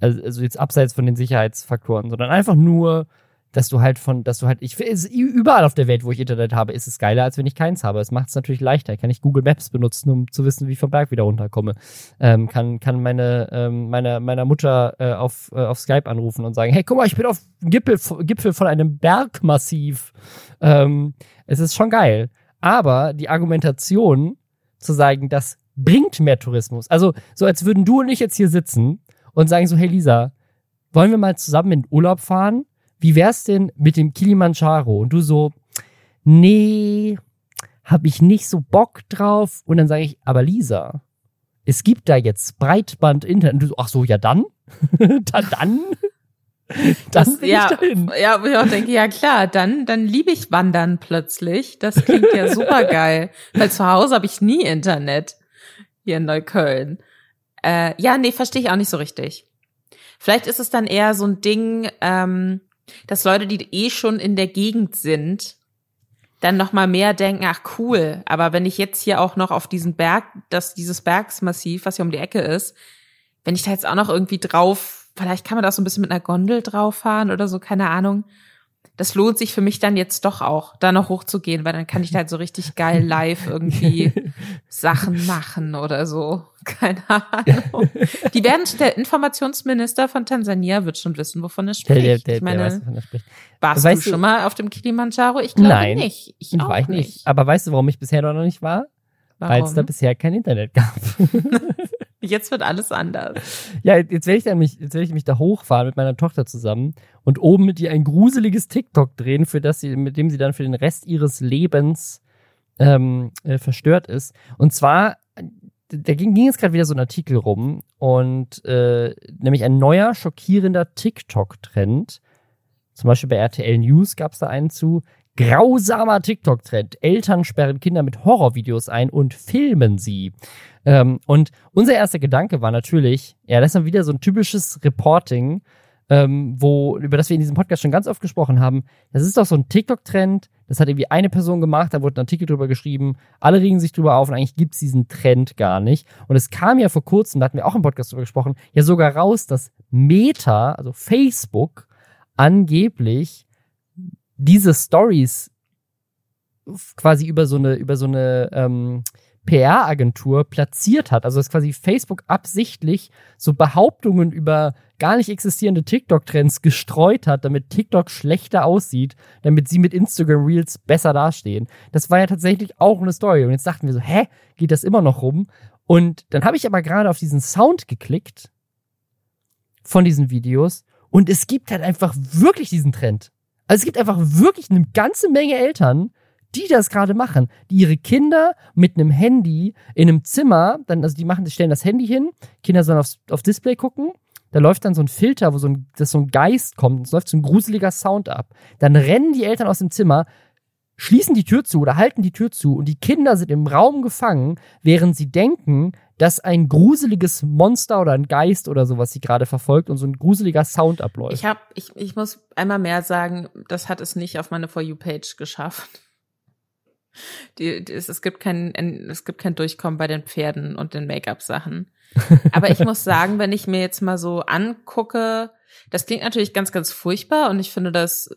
also, also jetzt abseits von den Sicherheitsfaktoren, sondern einfach nur, dass du halt von, dass du halt, ich überall auf der Welt, wo ich Internet habe, ist es geiler, als wenn ich keins habe. Es macht es natürlich leichter. Kann ich Google Maps benutzen, um zu wissen, wie ich vom Berg wieder runterkomme. Ähm, kann, kann meine, ähm, meine, meiner Mutter äh, auf, äh, auf Skype anrufen und sagen, hey, guck mal, ich bin auf Gipfel, Gipfel von einem Bergmassiv. Ähm, es ist schon geil. Aber die Argumentation zu sagen, das bringt mehr Tourismus. Also, so als würden du und ich jetzt hier sitzen und sagen so, hey Lisa, wollen wir mal zusammen in Urlaub fahren? Wie wär's denn mit dem Kilimanjaro? Und du so, nee, hab ich nicht so Bock drauf. Und dann sage ich, aber Lisa, es gibt da jetzt Breitband-Internet. Und du so, ach so, ja dann? [LAUGHS] dann, dann? Das, ja, ja, wo ich auch denke, ja klar, dann, dann liebe ich Wandern plötzlich. Das klingt ja super geil. Weil zu Hause habe ich nie Internet hier in Neukölln. Äh, ja, nee, verstehe ich auch nicht so richtig. Vielleicht ist es dann eher so ein Ding, ähm, dass Leute, die eh schon in der Gegend sind, dann noch mal mehr denken, ach cool, aber wenn ich jetzt hier auch noch auf diesen Berg, das dieses Bergsmassiv, was hier um die Ecke ist, wenn ich da jetzt auch noch irgendwie drauf, vielleicht kann man da so ein bisschen mit einer Gondel drauf fahren oder so, keine Ahnung das lohnt sich für mich dann jetzt doch auch, da noch hochzugehen, weil dann kann ich halt so richtig geil live irgendwie [LAUGHS] Sachen machen oder so. Keine Ahnung. Die werden, der Informationsminister von Tansania wird schon wissen, wovon er spricht. Der, der, ich meine, weiß, warst weißt du schon mal auf dem Kilimanjaro? Ich glaube Nein, nicht. Ich, ich auch nicht. nicht. Aber weißt du, warum ich bisher noch nicht war? Weil es da bisher kein Internet gab. [LAUGHS] Jetzt wird alles anders. Ja, jetzt werde ich, mich, jetzt werde ich mich da hochfahren mit meiner Tochter zusammen und oben mit ihr ein gruseliges TikTok drehen, für das sie, mit dem sie dann für den Rest ihres Lebens ähm, äh, verstört ist. Und zwar, da ging, ging jetzt gerade wieder so ein Artikel rum und äh, nämlich ein neuer, schockierender TikTok-Trend. Zum Beispiel bei RTL News gab es da einen zu. Grausamer TikTok-Trend. Eltern sperren Kinder mit Horrorvideos ein und filmen sie. Ähm, und unser erster Gedanke war natürlich, ja, das ist dann wieder so ein typisches Reporting, ähm, wo, über das wir in diesem Podcast schon ganz oft gesprochen haben. Das ist doch so ein TikTok-Trend. Das hat irgendwie eine Person gemacht, da wurde ein Artikel drüber geschrieben. Alle regen sich drüber auf und eigentlich gibt's diesen Trend gar nicht. Und es kam ja vor kurzem, da hatten wir auch im Podcast drüber gesprochen, ja sogar raus, dass Meta, also Facebook, angeblich diese Stories quasi über so eine, über so eine ähm, PR-Agentur platziert hat. Also dass quasi Facebook absichtlich so Behauptungen über gar nicht existierende TikTok-Trends gestreut hat, damit TikTok schlechter aussieht, damit sie mit Instagram Reels besser dastehen. Das war ja tatsächlich auch eine Story. Und jetzt dachten wir so, hä, geht das immer noch rum? Und dann habe ich aber gerade auf diesen Sound geklickt von diesen Videos und es gibt halt einfach wirklich diesen Trend. Also es gibt einfach wirklich eine ganze Menge Eltern, die das gerade machen, die ihre Kinder mit einem Handy in einem Zimmer, dann, also die machen, stellen das Handy hin, Kinder sollen aufs, auf Display gucken, da läuft dann so ein Filter, wo so ein, dass so ein Geist kommt, es läuft so ein gruseliger Sound ab. Dann rennen die Eltern aus dem Zimmer, schließen die Tür zu oder halten die Tür zu und die Kinder sind im Raum gefangen, während sie denken, dass ein gruseliges Monster oder ein Geist oder sowas sie gerade verfolgt und so ein gruseliger Sound abläuft. Ich hab, ich, ich muss einmal mehr sagen, das hat es nicht auf meine For You Page geschafft. Die, die, es, es, gibt kein, es gibt kein Durchkommen bei den Pferden und den Make-up-Sachen. [LAUGHS] Aber ich muss sagen, wenn ich mir jetzt mal so angucke, das klingt natürlich ganz, ganz furchtbar und ich finde das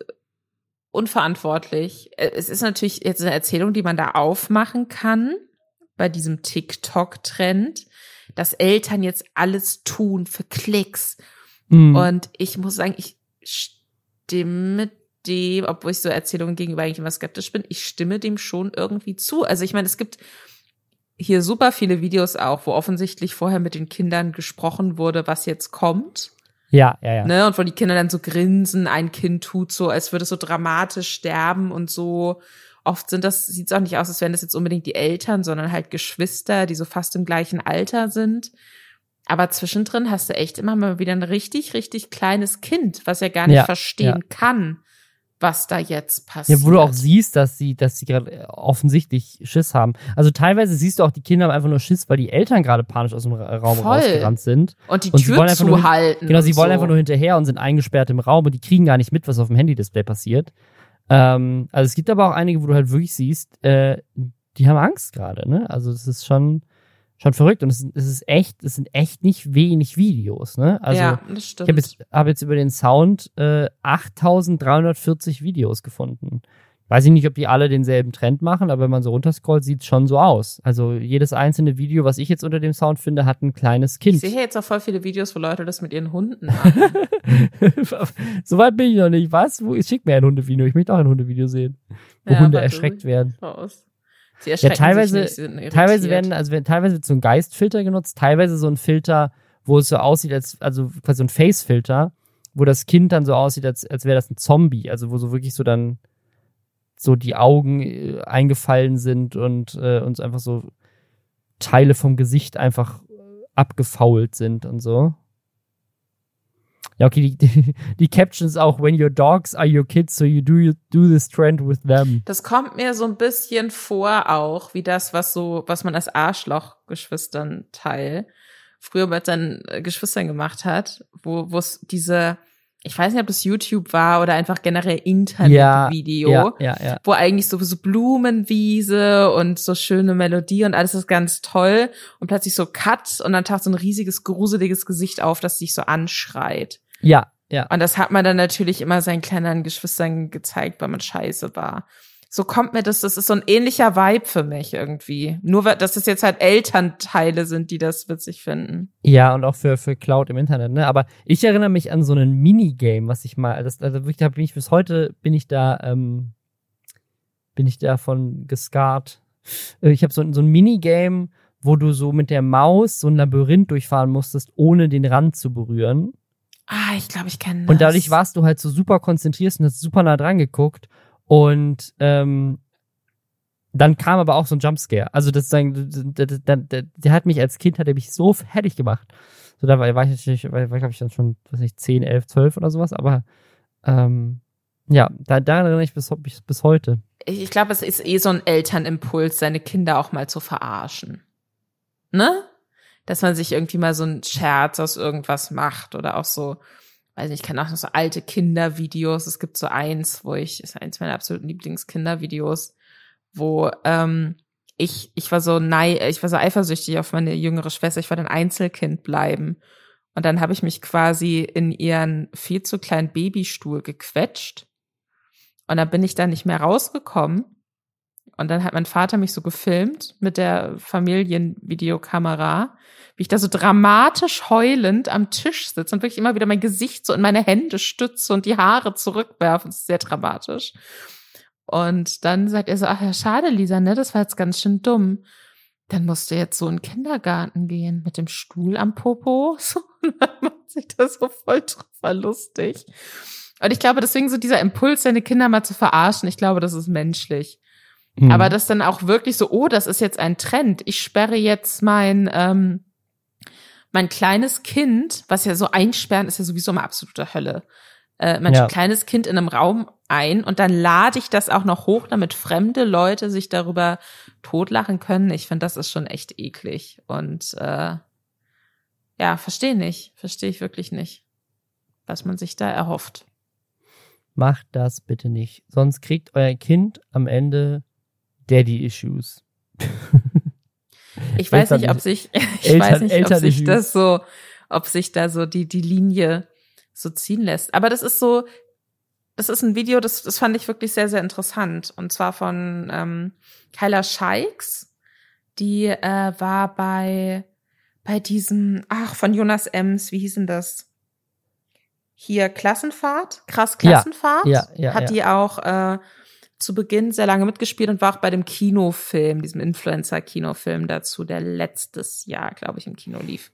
unverantwortlich. Es ist natürlich jetzt eine Erzählung, die man da aufmachen kann bei diesem TikTok-Trend, dass Eltern jetzt alles tun für Klicks. Mhm. Und ich muss sagen, ich stimme dem, obwohl ich so Erzählungen gegenüber eigentlich immer skeptisch bin, ich stimme dem schon irgendwie zu. Also ich meine, es gibt hier super viele Videos auch, wo offensichtlich vorher mit den Kindern gesprochen wurde, was jetzt kommt. Ja, ja, ja. Ne? Und wo die Kinder dann so grinsen, ein Kind tut so, als würde es so dramatisch sterben und so. Oft sind das, sieht es auch nicht aus, als wären das jetzt unbedingt die Eltern, sondern halt Geschwister, die so fast im gleichen Alter sind. Aber zwischendrin hast du echt immer mal wieder ein richtig, richtig kleines Kind, was ja gar nicht ja, verstehen ja. kann, was da jetzt passiert. Ja, wo du auch siehst, dass sie, dass sie gerade offensichtlich Schiss haben. Also teilweise siehst du auch, die Kinder haben einfach nur Schiss, weil die Eltern gerade panisch aus dem Raum Voll. rausgerannt sind. Und die und Tür zuhalten. Genau, sie wollen so. einfach nur hinterher und sind eingesperrt im Raum und die kriegen gar nicht mit, was auf dem Handy-Display passiert. Ähm, also es gibt aber auch einige, wo du halt wirklich siehst, äh, die haben Angst gerade, ne? Also es ist schon, schon verrückt. Und es, es ist echt, es sind echt nicht wenig Videos, ne? Also, ja, das stimmt. Ich habe jetzt, hab jetzt über den Sound äh, 8340 Videos gefunden. Weiß ich nicht, ob die alle denselben Trend machen, aber wenn man so runterscrollt, sieht es schon so aus. Also jedes einzelne Video, was ich jetzt unter dem Sound finde, hat ein kleines Kind. Ich sehe jetzt auch voll viele Videos, wo Leute das mit ihren Hunden [LAUGHS] machen. Soweit bin ich noch nicht. Was? Wo? Schick mir ein Hundevideo. Ich möchte auch ein Hundevideo sehen. Wo ja, Hunde erschreckt werden. Aus. Sie ja, teilweise, teilweise werden, also teilweise wird so ein Geistfilter genutzt, teilweise so ein Filter, wo es so aussieht, als, also quasi so ein Face-Filter, wo das Kind dann so aussieht, als, als wäre das ein Zombie, also wo so wirklich so dann so die Augen äh, eingefallen sind und äh, uns einfach so Teile vom Gesicht einfach abgefault sind und so. Ja, okay, die, die, die Captions auch, when your dogs are your kids, so you do, you do this trend with them. Das kommt mir so ein bisschen vor auch, wie das, was so, was man als Arschloch-Geschwistern Teil früher mit seinen äh, Geschwistern gemacht hat, wo es diese, ich weiß nicht, ob das YouTube war oder einfach generell Internetvideo, ja, ja, ja, wo eigentlich so, so Blumenwiese und so schöne Melodie und alles ist ganz toll und plötzlich so Cut und dann taucht so ein riesiges, gruseliges Gesicht auf, das sich so anschreit. Ja, ja. Und das hat man dann natürlich immer seinen kleinen Geschwistern gezeigt, weil man scheiße war so kommt mir das, das ist so ein ähnlicher Vibe für mich irgendwie. Nur, dass es jetzt halt Elternteile sind, die das witzig finden. Ja, und auch für, für Cloud im Internet, ne? Aber ich erinnere mich an so ein Minigame, was ich mal, das, also wirklich, da bin ich bis heute, bin ich da, ähm, bin ich davon gescarrt. Äh, ich habe so, so ein Minigame, wo du so mit der Maus so ein Labyrinth durchfahren musstest, ohne den Rand zu berühren. Ah, ich glaube, ich kenne das. Und dadurch warst du halt so super konzentriert und hast super nah dran geguckt. Und ähm, dann kam aber auch so ein Jumpscare. Also das der, der, der, der, hat mich als Kind, hat er mich so fertig gemacht. So, da war, war ich natürlich, war, war glaube ich dann schon, weiß nicht, 10, 11, 12 oder sowas, aber ähm, ja, da, da erinnere ich bis, bis, bis heute. Ich, ich glaube, es ist eh so ein Elternimpuls, seine Kinder auch mal zu verarschen. Ne? Dass man sich irgendwie mal so einen Scherz aus irgendwas macht oder auch so, nicht, ich kenne auch noch so alte Kindervideos. Es gibt so eins, wo ich, ist eins meiner absoluten Lieblingskindervideos, wo ähm, ich, ich war so nei, ich war so eifersüchtig auf meine jüngere Schwester, ich wollte ein Einzelkind bleiben. Und dann habe ich mich quasi in ihren viel zu kleinen Babystuhl gequetscht. Und dann bin ich da nicht mehr rausgekommen. Und dann hat mein Vater mich so gefilmt mit der Familienvideokamera wie ich da so dramatisch heulend am Tisch sitze und wirklich immer wieder mein Gesicht so in meine Hände stütze und die Haare zurückwerfe. Das ist sehr dramatisch. Und dann sagt er so, ach ja, schade, Lisa, ne, das war jetzt ganz schön dumm. Dann musst du jetzt so in den Kindergarten gehen mit dem Stuhl am Popo. [LAUGHS] So, und dann macht sich das so voll drüber lustig. Und ich glaube, deswegen so dieser Impuls, seine Kinder mal zu verarschen, ich glaube, das ist menschlich. Mhm. Aber das dann auch wirklich so, oh, das ist jetzt ein Trend. Ich sperre jetzt mein, ähm, mein kleines Kind, was ja so einsperren ist ja sowieso mal absolute Hölle. Äh, mein ja. kleines Kind in einem Raum ein und dann lade ich das auch noch hoch, damit fremde Leute sich darüber totlachen können. Ich finde, das ist schon echt eklig. Und äh, ja, verstehe nicht. Verstehe ich wirklich nicht, was man sich da erhofft. Macht das bitte nicht. Sonst kriegt euer Kind am Ende Daddy-Issues. Ich weiß nicht, ob sich, [LAUGHS] ich Eltern, weiß nicht, ob sich das so, ob sich da so die, die Linie so ziehen lässt. Aber das ist so, das ist ein Video, das, das fand ich wirklich sehr, sehr interessant. Und zwar von ähm, Kyla Scheiks. Die äh, war bei, bei diesem, ach, von Jonas Ems, wie hieß denn das? Hier Klassenfahrt, krass Klassenfahrt. Ja, ja, ja Hat die auch äh, zu Beginn sehr lange mitgespielt und war auch bei dem Kinofilm, diesem Influencer-Kinofilm dazu, der letztes Jahr, glaube ich, im Kino lief,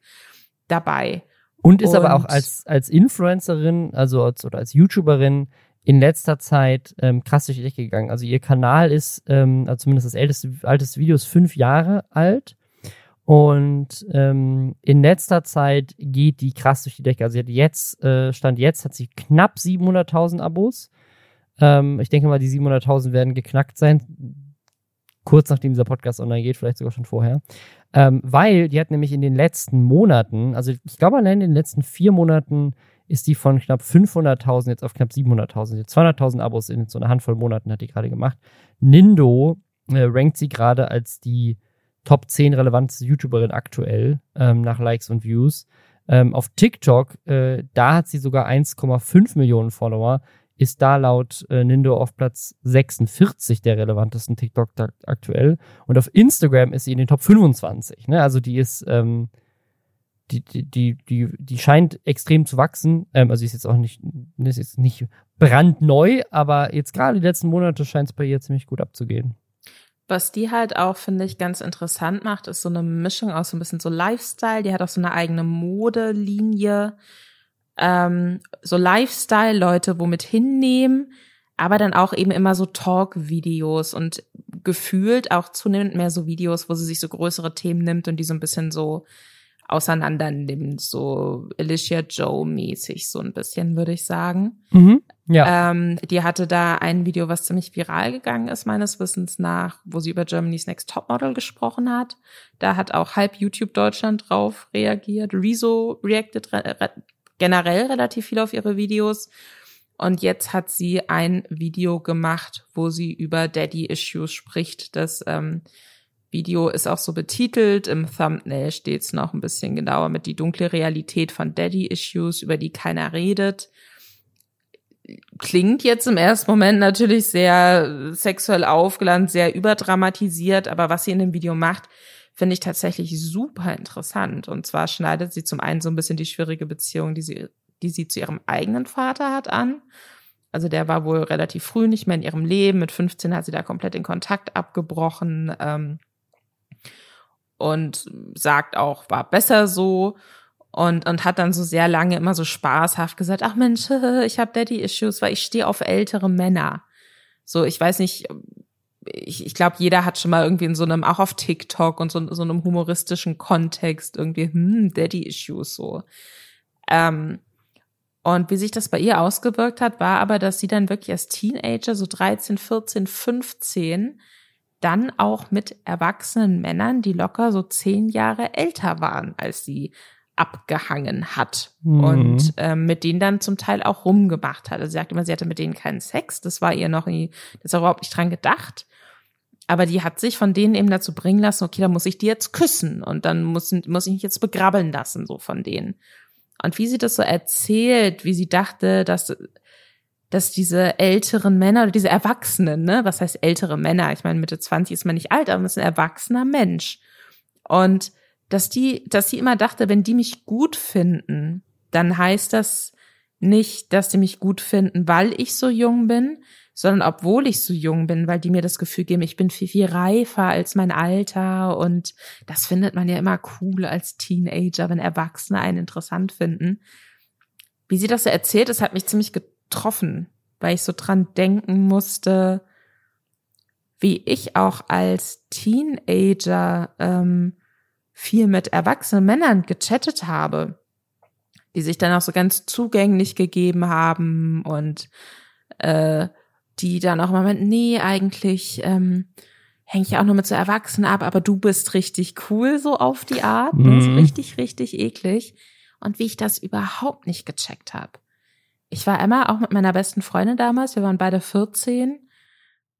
dabei. Und ist und aber auch als, als Influencerin, also als, oder als YouTuberin in letzter Zeit ähm, krass durch die Decke gegangen. Also ihr Kanal ist, ähm, also zumindest das älteste, älteste Video ist fünf Jahre alt. Und ähm, in letzter Zeit geht die krass durch die Decke. Also sie hat jetzt, äh, Stand jetzt, hat sie knapp 700.000 Abos. Ähm, ich denke mal, die 700.000 werden geknackt sein. Kurz nachdem dieser Podcast online geht, vielleicht sogar schon vorher. Ähm, weil die hat nämlich in den letzten Monaten, also ich glaube allein in den letzten vier Monaten ist die von knapp 500.000 jetzt auf knapp 700.000. 200.000 Abos in so einer Handvoll Monaten hat die gerade gemacht. Nindo äh, rankt sie gerade als die Top 10 relevanteste YouTuberin aktuell ähm, nach Likes und Views. Ähm, auf TikTok, äh, da hat sie sogar 1,5 Millionen Follower, ist da laut äh, Nindo auf Platz 46 der relevantesten TikTok aktuell. Und auf Instagram ist sie in den Top 25. Ne? Also die ist, ähm, die, die, die, die, scheint extrem zu wachsen. Ähm, also ist jetzt auch nicht, ist jetzt nicht brandneu, aber jetzt gerade die letzten Monate scheint es bei ihr ziemlich gut abzugehen. Was die halt auch, finde ich, ganz interessant macht, ist so eine Mischung aus so ein bisschen so Lifestyle. Die hat auch so eine eigene Modelinie. Ähm, so Lifestyle-Leute womit hinnehmen, aber dann auch eben immer so Talk-Videos und gefühlt auch zunehmend mehr so Videos, wo sie sich so größere Themen nimmt und die so ein bisschen so auseinander nimmt, so Alicia Joe mäßig so ein bisschen, würde ich sagen. Mhm, ja. Ähm, die hatte da ein Video, was ziemlich viral gegangen ist, meines Wissens nach, wo sie über Germany's Next Topmodel gesprochen hat. Da hat auch halb YouTube Deutschland drauf reagiert. Rezo reacted re generell relativ viel auf ihre Videos. Und jetzt hat sie ein Video gemacht, wo sie über Daddy-Issues spricht, dass ähm, Video ist auch so betitelt. Im Thumbnail steht es noch ein bisschen genauer mit die dunkle Realität von Daddy-Issues, über die keiner redet. Klingt jetzt im ersten Moment natürlich sehr sexuell aufgeladen, sehr überdramatisiert, aber was sie in dem Video macht, finde ich tatsächlich super interessant. Und zwar schneidet sie zum einen so ein bisschen die schwierige Beziehung, die sie, die sie zu ihrem eigenen Vater hat an. Also der war wohl relativ früh nicht mehr in ihrem Leben. Mit 15 hat sie da komplett den Kontakt abgebrochen. Ähm, und sagt auch, war besser so und und hat dann so sehr lange immer so spaßhaft gesagt, ach Mensch, [LAUGHS] ich habe Daddy Issues, weil ich stehe auf ältere Männer. So, ich weiß nicht, ich, ich glaube, jeder hat schon mal irgendwie in so einem, auch auf TikTok und so, so einem humoristischen Kontext irgendwie, hm, Daddy Issues so. Ähm, und wie sich das bei ihr ausgewirkt hat, war aber, dass sie dann wirklich als Teenager, so 13, 14, 15, dann auch mit erwachsenen Männern, die locker so zehn Jahre älter waren als sie, abgehangen hat mhm. und ähm, mit denen dann zum Teil auch rumgemacht hat. Also sie sagt immer, sie hatte mit denen keinen Sex. Das war ihr noch nie, das ist überhaupt nicht dran gedacht. Aber die hat sich von denen eben dazu bringen lassen, okay, da muss ich die jetzt küssen und dann muss, muss ich mich jetzt begrabbeln lassen, so von denen. Und wie sie das so erzählt, wie sie dachte, dass dass diese älteren Männer oder diese Erwachsenen, ne, was heißt ältere Männer? Ich meine, Mitte 20 ist man nicht alt, aber man ist ein erwachsener Mensch. Und dass die, dass sie immer dachte, wenn die mich gut finden, dann heißt das nicht, dass die mich gut finden, weil ich so jung bin, sondern obwohl ich so jung bin, weil die mir das Gefühl geben, ich bin viel, viel reifer als mein Alter und das findet man ja immer cool als Teenager, wenn Erwachsene einen interessant finden. Wie sie das so erzählt, das hat mich ziemlich getroffen, weil ich so dran denken musste, wie ich auch als Teenager ähm, viel mit erwachsenen Männern gechattet habe, die sich dann auch so ganz zugänglich gegeben haben und äh, die dann auch immer mit, nee, eigentlich ähm, hänge ich auch nur mit so Erwachsenen ab, aber du bist richtig cool, so auf die Art. Mhm. Das ist richtig, richtig eklig. Und wie ich das überhaupt nicht gecheckt habe. Ich war Emma auch mit meiner besten Freundin damals, wir waren beide 14,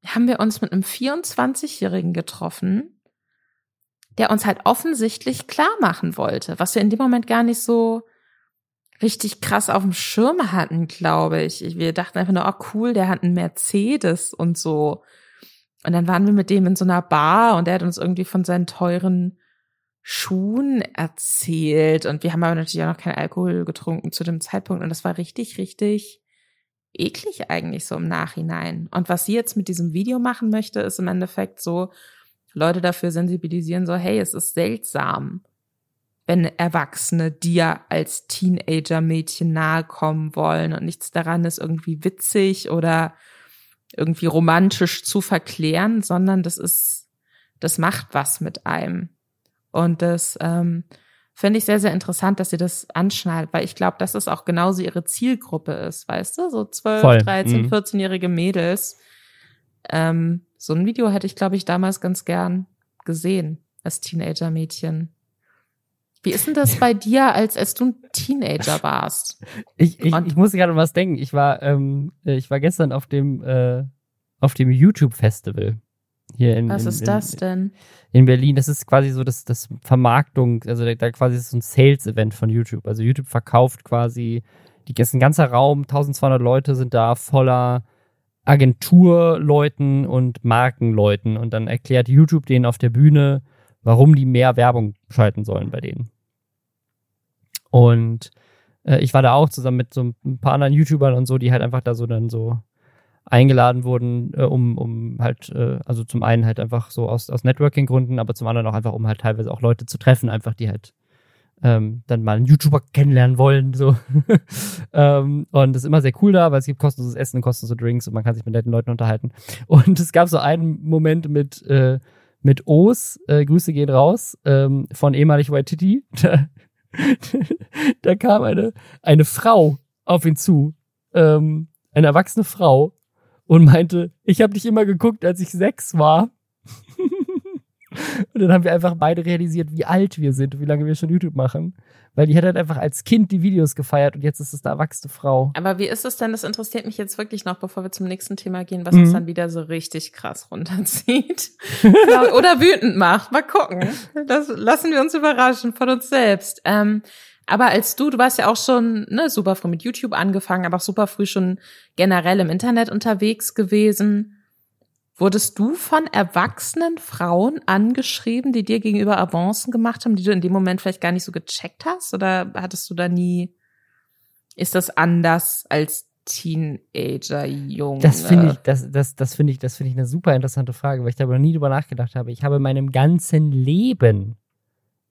haben wir uns mit einem 24-Jährigen getroffen, der uns halt offensichtlich klar machen wollte, was wir in dem Moment gar nicht so richtig krass auf dem Schirm hatten, glaube ich. Wir dachten einfach nur, oh cool, der hat einen Mercedes und so. Und dann waren wir mit dem in so einer Bar und er hat uns irgendwie von seinen teuren Schuhen erzählt und wir haben aber natürlich auch noch keinen Alkohol getrunken zu dem Zeitpunkt und das war richtig, richtig eklig eigentlich so im Nachhinein. Und was sie jetzt mit diesem Video machen möchte, ist im Endeffekt so, Leute dafür sensibilisieren, so, hey, es ist seltsam, wenn Erwachsene dir als Teenager-Mädchen nahe kommen wollen und nichts daran ist irgendwie witzig oder irgendwie romantisch zu verklären, sondern das ist, das macht was mit einem. Und das ähm, finde ich sehr, sehr interessant, dass sie das anschneidet, weil ich glaube, dass es auch genauso ihre Zielgruppe ist, weißt du? So 12, Voll. 13, mhm. 14-jährige Mädels. Ähm, so ein Video hätte ich, glaube ich, damals ganz gern gesehen als Teenager-Mädchen. Wie ist denn das bei dir, als als du ein Teenager warst? Ich, ich, ich muss gerade was denken. Ich war, ähm, ich war gestern auf dem, äh, auf dem YouTube-Festival. Hier in, Was in, ist in, das denn? In Berlin. Das ist quasi so das, das Vermarktung, also da, da quasi ist so ein Sales-Event von YouTube. Also YouTube verkauft quasi, die ist ein ganzer Raum, 1200 Leute sind da voller Agenturleuten und Markenleuten und dann erklärt YouTube denen auf der Bühne, warum die mehr Werbung schalten sollen bei denen. Und äh, ich war da auch zusammen mit so ein paar anderen YouTubern und so, die halt einfach da so dann so eingeladen wurden, äh, um, um halt, äh, also zum einen halt einfach so aus, aus Networking-Gründen, aber zum anderen auch einfach, um halt teilweise auch Leute zu treffen, einfach die halt ähm, dann mal einen YouTuber kennenlernen wollen. So. [LAUGHS] ähm, und das ist immer sehr cool da, weil es gibt kostenloses Essen und kostenlose Drinks und man kann sich mit netten Leuten unterhalten. [LAUGHS] Und es gab so einen Moment mit, äh, mit O's, äh, Grüße gehen raus, ähm, von ehemalig Waititi. [LAUGHS] Da, [LAUGHS] da kam eine, eine Frau auf ihn zu, ähm, eine erwachsene Frau, und meinte, ich habe dich immer geguckt, als ich sechs war. [LAUGHS] und dann haben wir einfach beide realisiert, wie alt wir sind und wie lange wir schon YouTube machen. Weil die hat halt einfach als Kind die Videos gefeiert und jetzt ist es eine erwachsene Frau. Aber wie ist es denn? Das interessiert mich jetzt wirklich noch, bevor wir zum nächsten Thema gehen, was mhm. uns dann wieder so richtig krass runterzieht. [LAUGHS] Oder wütend macht. Mal gucken. Das lassen wir uns überraschen von uns selbst. Ähm, aber als du, du warst ja auch schon ne, super früh mit YouTube angefangen, aber auch super früh schon generell im Internet unterwegs gewesen. Wurdest du von erwachsenen Frauen angeschrieben, die dir gegenüber Avancen gemacht haben, die du in dem Moment vielleicht gar nicht so gecheckt hast? Oder hattest du da nie, ist das anders als Teenager, Junge? Das finde ich, das, das, das finde ich, das finde ich eine super interessante Frage, weil ich darüber nie drüber nachgedacht habe. Ich habe in meinem ganzen Leben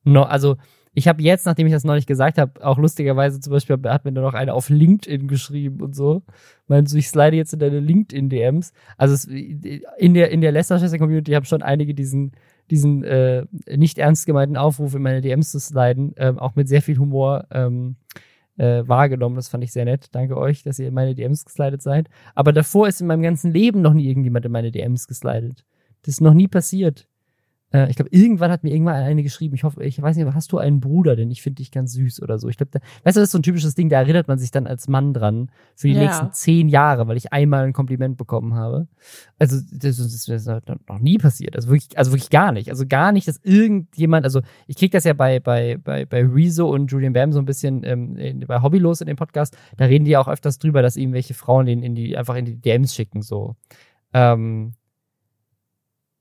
noch, also ich habe jetzt, nachdem ich das neulich gesagt habe, auch lustigerweise zum Beispiel hat mir dann noch eine auf LinkedIn geschrieben und so. Meinst du, ich slide jetzt in deine LinkedIn-DMs? Also es, in der, in der Leicester-Community habe schon einige diesen, diesen äh, nicht ernst gemeinten Aufruf in meine DMs zu sliden, ähm, auch mit sehr viel Humor ähm, äh, wahrgenommen. Das fand ich sehr nett. Danke euch, dass ihr in meine DMs geslidet seid. Aber davor ist in meinem ganzen Leben noch nie irgendjemand in meine DMs geslidet. Das ist noch nie passiert. Äh, ich glaube, irgendwann hat mir irgendwann eine geschrieben. Ich hoffe, ich weiß nicht, hast du einen Bruder, denn ich finde dich ganz süß oder so. Ich glaube, weißt du, das ist so ein typisches Ding, da erinnert man sich dann als Mann dran für die ja. nächsten zehn Jahre, weil ich einmal ein Kompliment bekommen habe. Also, das, das, das ist noch nie passiert. Also wirklich, also wirklich gar nicht. Also gar nicht, dass irgendjemand, also ich kriege das ja bei, bei, bei, bei Rezo und Julian Bam so ein bisschen ähm, bei Hobbylos in dem Podcast, da reden die ja auch öfters drüber, dass irgendwelche Frauen den in die, einfach in die DMs schicken, so. Ähm,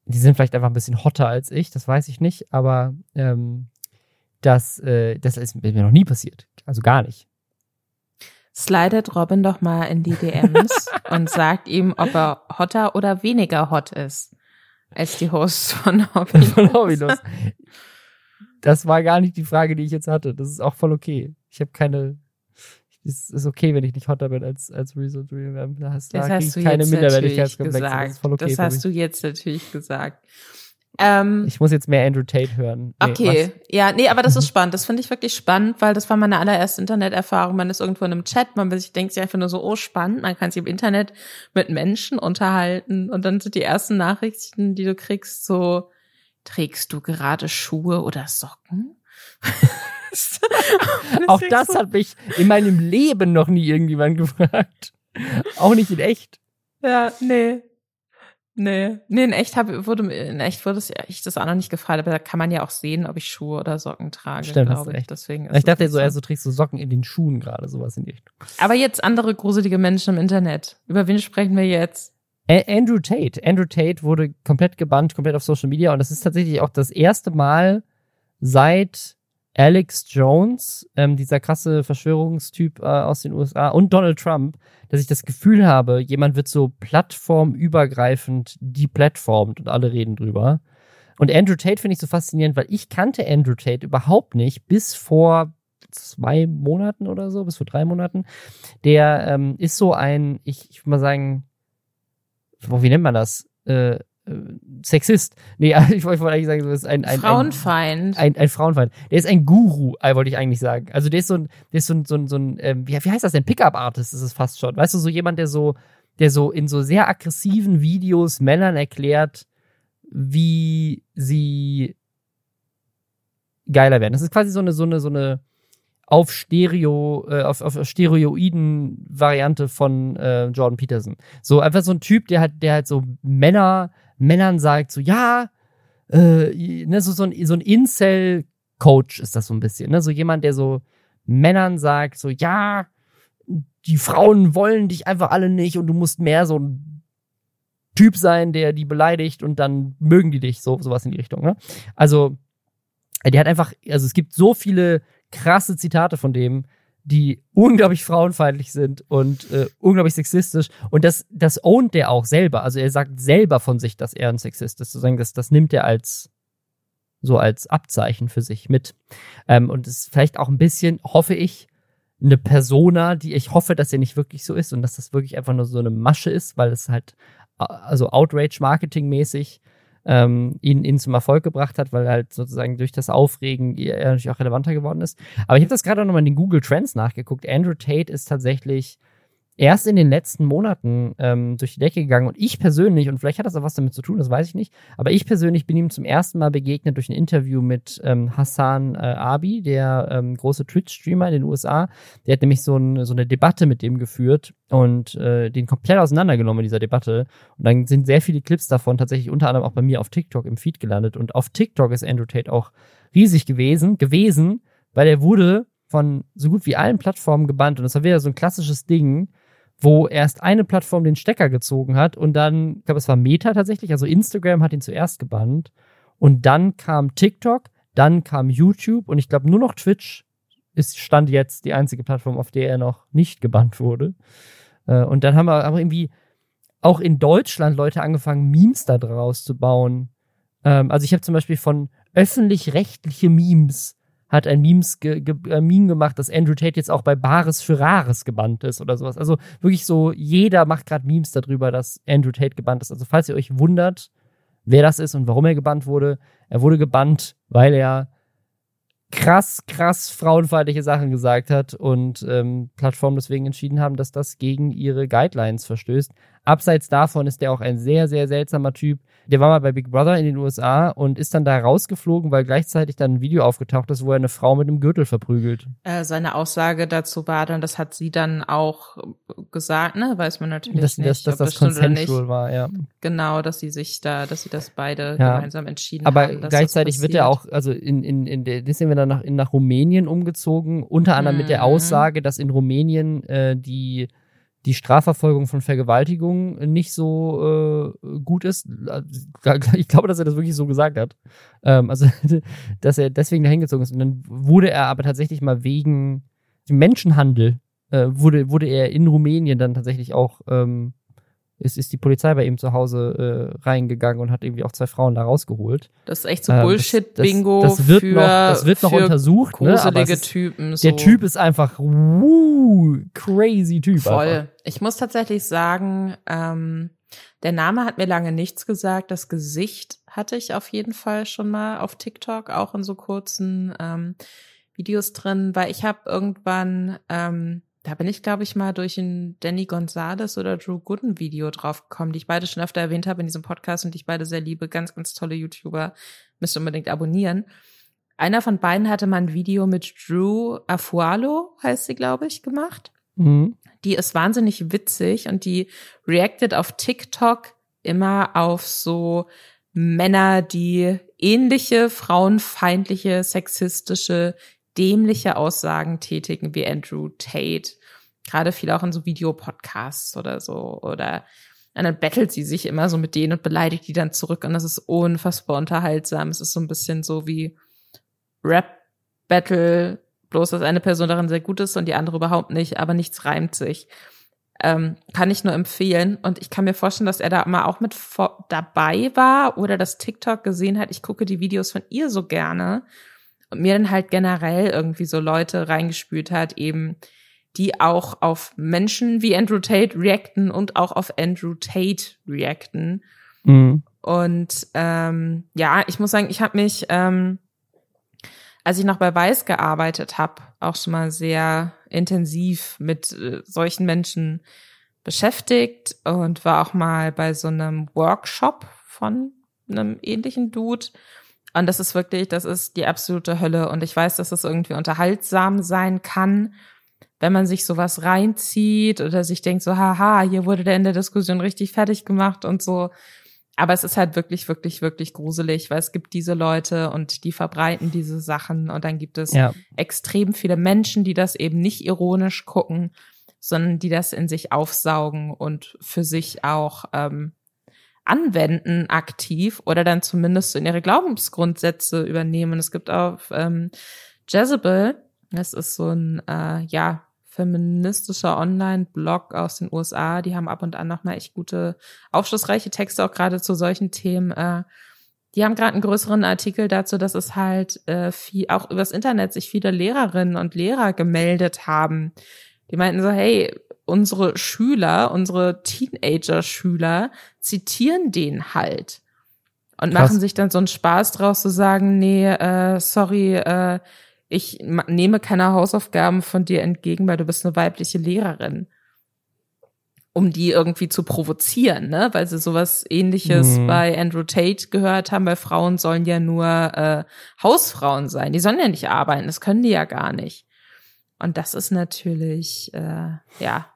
die sind vielleicht einfach ein bisschen hotter als ich, das weiß ich nicht, aber ähm, das, äh, das ist mir noch nie passiert. Also gar nicht. Slidet Robin doch mal in die DMs [LAUGHS] und sagt ihm, ob er hotter oder weniger hot ist als die Hosts von Hobbylos. von Hobbylos. Das war gar nicht die Frage, die ich jetzt hatte. Das ist auch voll okay. Ich habe keine es ist okay, wenn ich nicht hotter bin als, als Rezo Dream. Da hast, das da hast du keine Minderwertigkeitskomplexe. Das ist voll okay. Das hast du jetzt natürlich gesagt. Ähm, ich muss jetzt mehr Andrew Tate hören. Nee, okay, was? ja, nee, aber das ist [LAUGHS] spannend. Das finde ich wirklich spannend, weil das war meine allererste Interneterfahrung. Man ist irgendwo in einem Chat, man sich denkt sich einfach nur so, oh, spannend, man kann sich im Internet mit Menschen unterhalten und dann sind die ersten Nachrichten, die du kriegst, so, trägst du gerade Schuhe oder Socken? [LAUGHS] Auch das so. hat mich in meinem Leben noch nie irgendjemand [LAUGHS] gefragt. Auch nicht in echt. Ja, nee. Nee, nee, in echt hab, wurde in echt wurde ich das auch noch nicht gefragt, aber da kann man ja auch sehen, ob ich Schuhe oder Socken trage, Stimmt, glaube ich. Recht. Deswegen ich dachte so, also trägst du Socken in den Schuhen gerade, sowas in die Richtung. Aber jetzt andere gruselige Menschen im Internet. Über wen sprechen wir jetzt? Andrew Tate. Andrew Tate wurde komplett gebannt, komplett auf Social Media und das ist tatsächlich auch das erste Mal seit Alex Jones, ähm, dieser krasse Verschwörungstyp äh, aus den USA und Donald Trump, dass ich das Gefühl habe, jemand wird so plattformübergreifend deplatformt und alle reden drüber. Und Andrew Tate finde ich so faszinierend, weil ich kannte Andrew Tate überhaupt nicht bis vor zwei Monaten oder so, bis vor drei Monaten. Der ähm, ist so ein, ich, ich würde mal sagen, wie nennt man das? Äh, Sexist. Nee, [LAUGHS] ich wollte eigentlich sagen, das ist ein, ein Frauenfeind. Ein, ein, ein, Frauenfeind. Der ist ein Guru, äh, wollte ich eigentlich sagen. Also der ist so ein, der ist so ein, so ein, so ein ähm, wie, wie heißt das denn? Pickup-Artist ist es fast schon. Weißt du, so jemand, der so, der so in so sehr aggressiven Videos Männern erklärt, wie sie geiler werden. Das ist quasi so eine, so eine, so eine auf Stereo, äh, auf, auf Stereoiden-Variante von äh, Jordan Peterson. So einfach so ein Typ, der halt, der halt so Männer Männern sagt, so, ja, äh, ne, so, so ein, so ein Incel-Coach ist das so ein bisschen, ne? So jemand, der so Männern sagt, so, ja, die Frauen wollen dich einfach alle nicht und du musst mehr so ein Typ sein, der die beleidigt und dann mögen die dich, so sowas in die Richtung. Ne? Also, der hat einfach, also es gibt so viele krasse Zitate von dem, die unglaublich frauenfeindlich sind und äh, unglaublich sexistisch. Und das, das ownt der auch selber. Also er sagt selber von sich, dass er ein Sexist ist. Sozusagen, das, das nimmt er als so als Abzeichen für sich mit. Ähm, und es ist vielleicht auch ein bisschen, hoffe ich, eine Persona, die ich hoffe, dass er nicht wirklich so ist und dass das wirklich einfach nur so eine Masche ist, weil es halt also Outrage-Marketing-mäßig ähm, ihn, ihn zum Erfolg gebracht hat, weil halt sozusagen durch das Aufregen er natürlich auch relevanter geworden ist. Aber ich habe das gerade auch nochmal in den Google Trends nachgeguckt. Andrew Tate ist tatsächlich erst in den letzten Monaten ähm, durch die Decke gegangen und ich persönlich, und vielleicht hat das auch was damit zu tun, das weiß ich nicht, aber ich persönlich bin ihm zum ersten Mal begegnet durch ein Interview mit ähm, Hassan äh, Abi, der ähm, große Twitch-Streamer in den USA. Der hat nämlich so, ein, so eine Debatte mit dem geführt und äh, den komplett auseinandergenommen in dieser Debatte. Und dann sind sehr viele Clips davon tatsächlich unter anderem auch bei mir auf TikTok im Feed gelandet. Und auf TikTok ist Andrew Tate auch riesig gewesen, gewesen, weil er wurde von so gut wie allen Plattformen gebannt. Und das war wieder so ein klassisches Ding, wo erst eine Plattform den Stecker gezogen hat und dann, ich glaube, es war Meta tatsächlich, also Instagram hat ihn zuerst gebannt und dann kam TikTok, dann kam YouTube und ich glaube nur noch Twitch ist stand jetzt die einzige Plattform, auf der er noch nicht gebannt wurde. Äh, und dann haben wir aber irgendwie auch in Deutschland Leute angefangen, Memes da draus zu bauen. Ähm, also ich habe zum Beispiel von öffentlich-rechtliche Memes hat ein Memes ge, ge, äh, Meme gemacht, dass Andrew Tate jetzt auch bei Bares für Rares gebannt ist oder sowas. Also wirklich so, jeder macht gerade Memes darüber, dass Andrew Tate gebannt ist. Also falls ihr euch wundert, wer das ist und warum er gebannt wurde, er wurde gebannt, weil er krass, krass frauenfeindliche Sachen gesagt hat und ähm, Plattformen deswegen entschieden haben, dass das gegen ihre Guidelines verstößt. Abseits davon ist er auch ein sehr, sehr seltsamer Typ, der war mal bei Big Brother in den USA und ist dann da rausgeflogen, weil gleichzeitig dann ein Video aufgetaucht ist, wo er eine Frau mit einem Gürtel verprügelt. Äh, seine Aussage dazu war dann, das hat sie dann auch gesagt, ne? Weiß man natürlich dass, nicht. Dass, dass das, das consensual war, ja. Genau, dass sie sich da, dass sie das beide ja. gemeinsam entschieden Aber haben. Aber gleichzeitig wird er auch, also in, in, in der, das sind wir dann nach, in, nach Rumänien umgezogen, unter anderem mhm. mit der mhm. Aussage, dass in Rumänien äh, die die Strafverfolgung von Vergewaltigung nicht so äh, gut ist. Ich glaube, dass er das wirklich so gesagt hat. Ähm, also, [LAUGHS] dass er deswegen dahin gezogen ist. Und dann wurde er aber tatsächlich mal wegen Menschenhandel, äh, wurde, wurde er in Rumänien dann tatsächlich auch ähm, ist, ist die Polizei bei ihm zu Hause äh, reingegangen und hat irgendwie auch zwei Frauen da rausgeholt. Das ist echt so Bullshit-Bingo. Das, das, das, wird für, noch, das wird noch untersucht. Ne? Gruselige ne? Typen. So. Der Typ ist einfach woo, crazy Typ. Voll. Einfach. Ich muss tatsächlich sagen, ähm, der Name hat mir lange nichts gesagt. Das Gesicht hatte ich auf jeden Fall schon mal auf TikTok, auch in so kurzen ähm, Videos drin, weil ich habe irgendwann ähm, da bin ich, glaube ich, mal durch ein Danny Gonzalez oder Drew Gooden Video draufgekommen, die ich beide schon öfter erwähnt habe in diesem Podcast und die ich beide sehr liebe. Ganz, ganz tolle YouTuber. Müsst ihr unbedingt abonnieren. Einer von beiden hatte mal ein Video mit Drew Afualo, heißt sie, glaube ich, gemacht. Mhm. Die ist wahnsinnig witzig und die reactet auf TikTok immer auf so Männer, die ähnliche frauenfeindliche, sexistische dämliche Aussagen tätigen wie Andrew Tate. Gerade viel auch in so Videopodcasts oder so. Oder und dann bettelt sie sich immer so mit denen und beleidigt die dann zurück. Und das ist unfassbar unterhaltsam. Es ist so ein bisschen so wie Rap-Battle, bloß dass eine Person darin sehr gut ist und die andere überhaupt nicht, aber nichts reimt sich. Ähm, kann ich nur empfehlen. Und ich kann mir vorstellen, dass er da mal auch mit dabei war oder das TikTok gesehen hat. Ich gucke die Videos von ihr so gerne und mir dann halt generell irgendwie so Leute reingespült hat, eben die auch auf Menschen wie Andrew Tate reacten und auch auf Andrew Tate reacten. Mhm. Und ähm, ja, ich muss sagen, ich habe mich, ähm, als ich noch bei Weiß gearbeitet habe, auch schon mal sehr intensiv mit äh, solchen Menschen beschäftigt und war auch mal bei so einem Workshop von einem ähnlichen Dude und das ist wirklich, das ist die absolute Hölle. Und ich weiß, dass es irgendwie unterhaltsam sein kann, wenn man sich sowas reinzieht oder sich denkt so, haha, hier wurde der in der Diskussion richtig fertig gemacht und so. aber es ist halt wirklich, wirklich, wirklich gruselig, weil es gibt diese Leute und die verbreiten diese Sachen und dann gibt es ja. extrem viele Menschen, die das eben nicht ironisch gucken, sondern die das in sich aufsaugen und für sich auch ähm, anwenden aktiv oder dann zumindest in ihre Glaubensgrundsätze übernehmen. Es gibt auf ähm, Jezebel, das ist so ein äh, ja feministischer Online-Blog aus den USA. Die haben ab und an nochmal echt gute, aufschlussreiche Texte auch gerade zu solchen Themen. Äh, die haben gerade einen größeren Artikel dazu, dass es halt äh, viel, auch übers Internet sich viele Lehrerinnen und Lehrer gemeldet haben. Die meinten so, hey, unsere Schüler, unsere Teenager-Schüler zitieren den halt und Krass. machen sich dann so einen Spaß draus zu sagen, nee, äh, sorry, äh, ich nehme keine Hausaufgaben von dir entgegen, weil du bist eine weibliche Lehrerin. Um die irgendwie zu provozieren, ne? Weil sie sowas ähnliches mhm. bei Andrew Tate gehört haben, weil Frauen sollen ja nur äh, Hausfrauen sein. Die sollen ja nicht arbeiten, das können die ja gar nicht. Und das ist natürlich, äh, ja,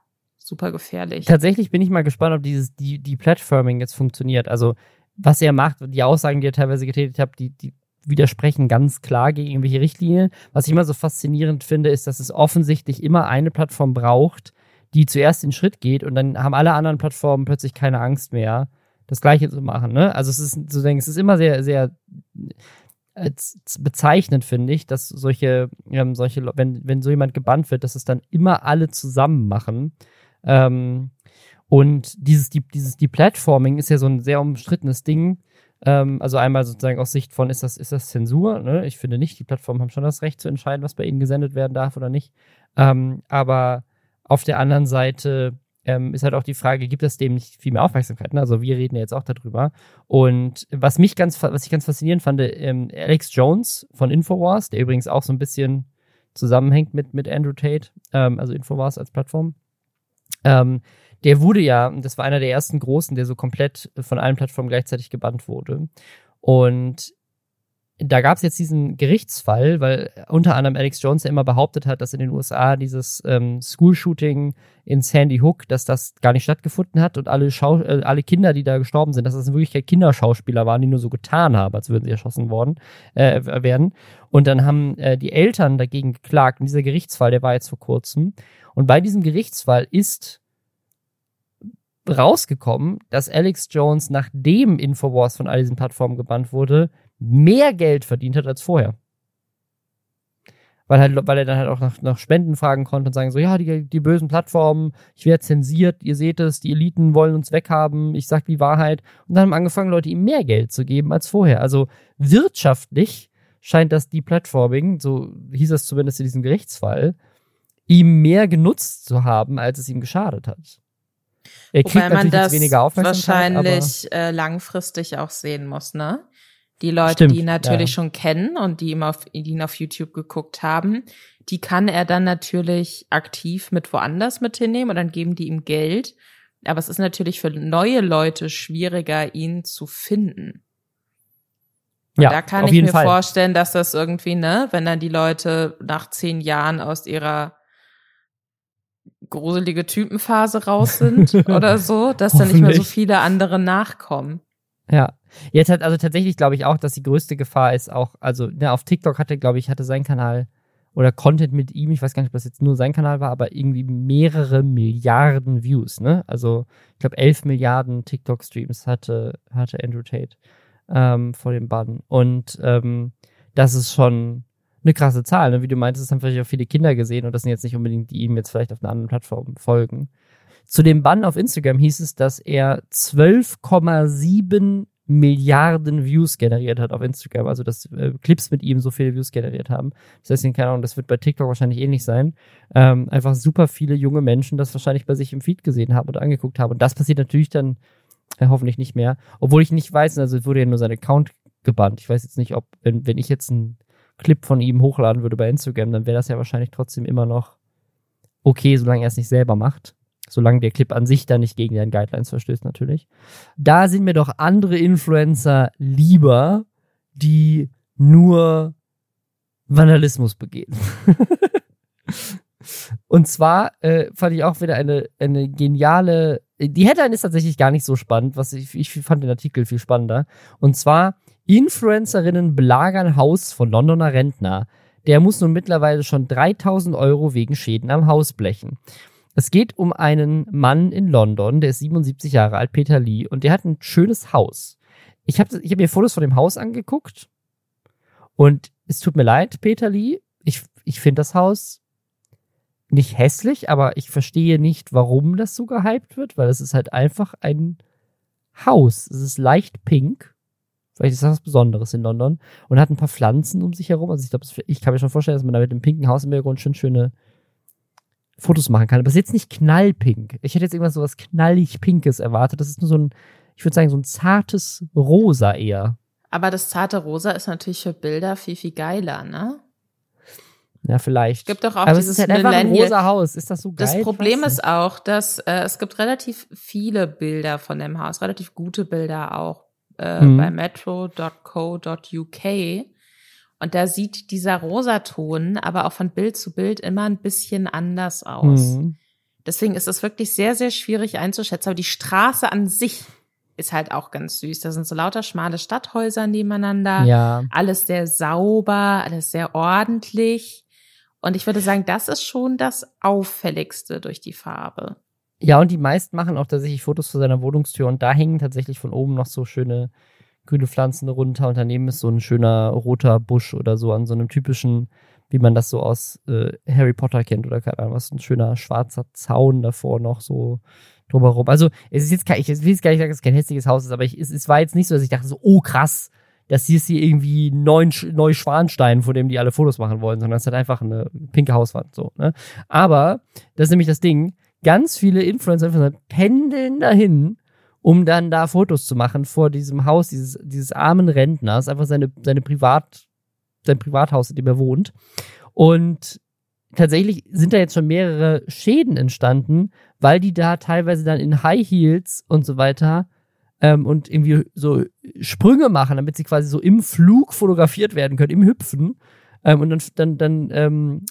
super gefährlich. Tatsächlich bin ich mal gespannt, ob dieses, die, die Platforming jetzt funktioniert. Also, was er macht, die Aussagen, die er teilweise getätigt hat, die, die widersprechen ganz klar gegen irgendwelche Richtlinien. Was ich immer so faszinierend finde, ist, dass es offensichtlich immer eine Plattform braucht, die zuerst den Schritt geht und dann haben alle anderen Plattformen plötzlich keine Angst mehr, das Gleiche zu machen. Ne? Also es ist sozusagen, es ist immer sehr, sehr äh, bezeichnend, finde ich, dass solche, ähm, solche, wenn, wenn so jemand gebannt wird, dass es dann immer alle zusammen machen. Ähm, und dieses, die, dieses Deplatforming ist ja so ein sehr umstrittenes Ding. Ähm, also einmal sozusagen aus Sicht von, ist das, ist das Zensur? Ne? Ich finde nicht, die Plattformen haben schon das Recht zu entscheiden, was bei ihnen gesendet werden darf oder nicht. Ähm, aber auf der anderen Seite ähm, ist halt auch die Frage, gibt es dem nicht viel mehr Aufmerksamkeit? Ne? Also wir reden ja jetzt auch darüber. Und was mich ganz, was ich ganz faszinierend fand, ähm, Alex Jones von Infowars, der übrigens auch so ein bisschen zusammenhängt mit, mit Andrew Tate, ähm, also Infowars als Plattform, ähm, der wurde ja, das war einer der ersten großen, der so komplett von allen Plattformen gleichzeitig gebannt wurde. Und da gab es jetzt diesen Gerichtsfall, weil unter anderem Alex Jones ja immer behauptet hat, dass in den USA dieses ähm, School-Shooting in Sandy Hook, dass das gar nicht stattgefunden hat und alle, Schau äh, alle Kinder, die da gestorben sind, dass das in Wirklichkeit Kinderschauspieler waren, die nur so getan haben, als würden sie erschossen worden äh, werden. Und dann haben äh, die Eltern dagegen geklagt. Und dieser Gerichtsfall, der war jetzt vor kurzem. Und bei diesem Gerichtsfall ist rausgekommen, dass Alex Jones, nachdem Infowars von all diesen Plattformen gebannt wurde, mehr Geld verdient hat als vorher. Weil, halt, weil er dann halt auch nach, nach Spenden fragen konnte und sagen so, ja, die, die bösen Plattformen, ich werde zensiert, ihr seht es, die Eliten wollen uns weghaben, ich sag die Wahrheit. Und dann haben angefangen, Leute ihm mehr Geld zu geben als vorher. Also wirtschaftlich scheint das die Platforming, so hieß es zumindest in diesem Gerichtsfall, ihm mehr genutzt zu haben, als es ihm geschadet hat. Er kriegt Wobei man das wahrscheinlich äh, langfristig auch sehen muss, ne? Die Leute, Stimmt, die ihn natürlich ja. schon kennen und die, ihm auf, die ihn auf YouTube geguckt haben, die kann er dann natürlich aktiv mit woanders mit hinnehmen und dann geben die ihm Geld. Aber es ist natürlich für neue Leute schwieriger, ihn zu finden. Und ja, da kann ich mir Fall. vorstellen, dass das irgendwie, ne, wenn dann die Leute nach zehn Jahren aus ihrer gruselige Typenphase raus sind [LAUGHS] oder so, dass da nicht mehr so viele andere nachkommen. Ja. Jetzt hat also tatsächlich glaube ich auch, dass die größte Gefahr ist auch, also ne, auf TikTok hatte, glaube ich, hatte sein Kanal oder Content mit ihm, ich weiß gar nicht, ob das jetzt nur sein Kanal war, aber irgendwie mehrere Milliarden Views, ne? Also ich glaube elf Milliarden TikTok-Streams hatte, hatte Andrew Tate ähm, vor dem Bann. Und ähm, das ist schon eine krasse Zahl. Ne? Wie du meintest, das haben vielleicht auch viele Kinder gesehen und das sind jetzt nicht unbedingt die ihm jetzt vielleicht auf einer anderen Plattform folgen. Zu dem Bann auf Instagram hieß es, dass er 12,7 Milliarden Views generiert hat auf Instagram, also dass äh, Clips mit ihm so viele Views generiert haben. Das heißt, keine Ahnung, das wird bei TikTok wahrscheinlich ähnlich sein. Ähm, einfach super viele junge Menschen das wahrscheinlich bei sich im Feed gesehen haben oder angeguckt haben. Und das passiert natürlich dann äh, hoffentlich nicht mehr. Obwohl ich nicht weiß, also wurde ja nur sein Account gebannt. Ich weiß jetzt nicht, ob, wenn, wenn ich jetzt ein Clip von ihm hochladen würde bei Instagram, dann wäre das ja wahrscheinlich trotzdem immer noch okay, solange er es nicht selber macht. Solange der Clip an sich dann nicht gegen deine Guidelines verstößt, natürlich. Da sind mir doch andere Influencer lieber, die nur Vandalismus begehen. [LAUGHS] Und zwar äh, fand ich auch wieder eine, eine geniale. Die Headline ist tatsächlich gar nicht so spannend, was ich, ich fand den Artikel viel spannender. Und zwar Influencerinnen belagern Haus von Londoner Rentner. Der muss nun mittlerweile schon 3000 Euro wegen Schäden am Haus blechen. Es geht um einen Mann in London, der ist 77 Jahre alt, Peter Lee, und der hat ein schönes Haus. Ich habe ich hab mir Fotos von dem Haus angeguckt und es tut mir leid, Peter Lee. Ich, ich finde das Haus nicht hässlich, aber ich verstehe nicht, warum das so gehypt wird, weil es ist halt einfach ein Haus. Es ist leicht pink Vielleicht ist das was Besonderes in London. Und hat ein paar Pflanzen um sich herum. Also ich glaube, ich kann mir schon vorstellen, dass man da mit dem pinken Haus im Hintergrund schon schöne Fotos machen kann. Aber es ist jetzt nicht knallpink. Ich hätte jetzt irgendwas so was knallig Pinkes erwartet. Das ist nur so ein, ich würde sagen, so ein zartes Rosa eher. Aber das zarte Rosa ist natürlich für Bilder viel, viel geiler, ne? Ja, vielleicht. Gibt doch auch Aber dieses es ist halt einfach ein rosa Haus. Ist das so geil? Das Problem ist auch, dass äh, es gibt relativ viele Bilder von dem Haus, relativ gute Bilder auch äh, mhm. bei metro.co.uk. Und da sieht dieser Rosaton aber auch von Bild zu Bild immer ein bisschen anders aus. Mhm. Deswegen ist es wirklich sehr, sehr schwierig einzuschätzen. Aber die Straße an sich ist halt auch ganz süß. Da sind so lauter schmale Stadthäuser nebeneinander. Ja. Alles sehr sauber, alles sehr ordentlich. Und ich würde sagen, das ist schon das Auffälligste durch die Farbe. Ja, und die meisten machen auch tatsächlich Fotos vor seiner Wohnungstür und da hängen tatsächlich von oben noch so schöne grüne Pflanzen runter und daneben ist so ein schöner roter Busch oder so an so einem typischen, wie man das so aus äh, Harry Potter kennt oder keine Ahnung, was ein schöner schwarzer Zaun davor noch so drumherum. Also es ist jetzt kein, ich will jetzt gar nicht sagen, dass es kein hässliches Haus ist, aber ich, es, es war jetzt nicht so, dass ich dachte so, oh krass, das hier ist hier irgendwie neun, Neuschwanstein, vor dem die alle Fotos machen wollen, sondern es hat einfach eine pinke Hauswand so. Ne? Aber das ist nämlich das Ding ganz viele Influencer pendeln dahin, um dann da Fotos zu machen vor diesem Haus dieses, dieses armen Rentners, einfach seine, seine Privat, sein Privathaus, in dem er wohnt. Und tatsächlich sind da jetzt schon mehrere Schäden entstanden, weil die da teilweise dann in High Heels und so weiter ähm, und irgendwie so Sprünge machen, damit sie quasi so im Flug fotografiert werden können, im Hüpfen. Ähm, und dann, dann, dann ähm,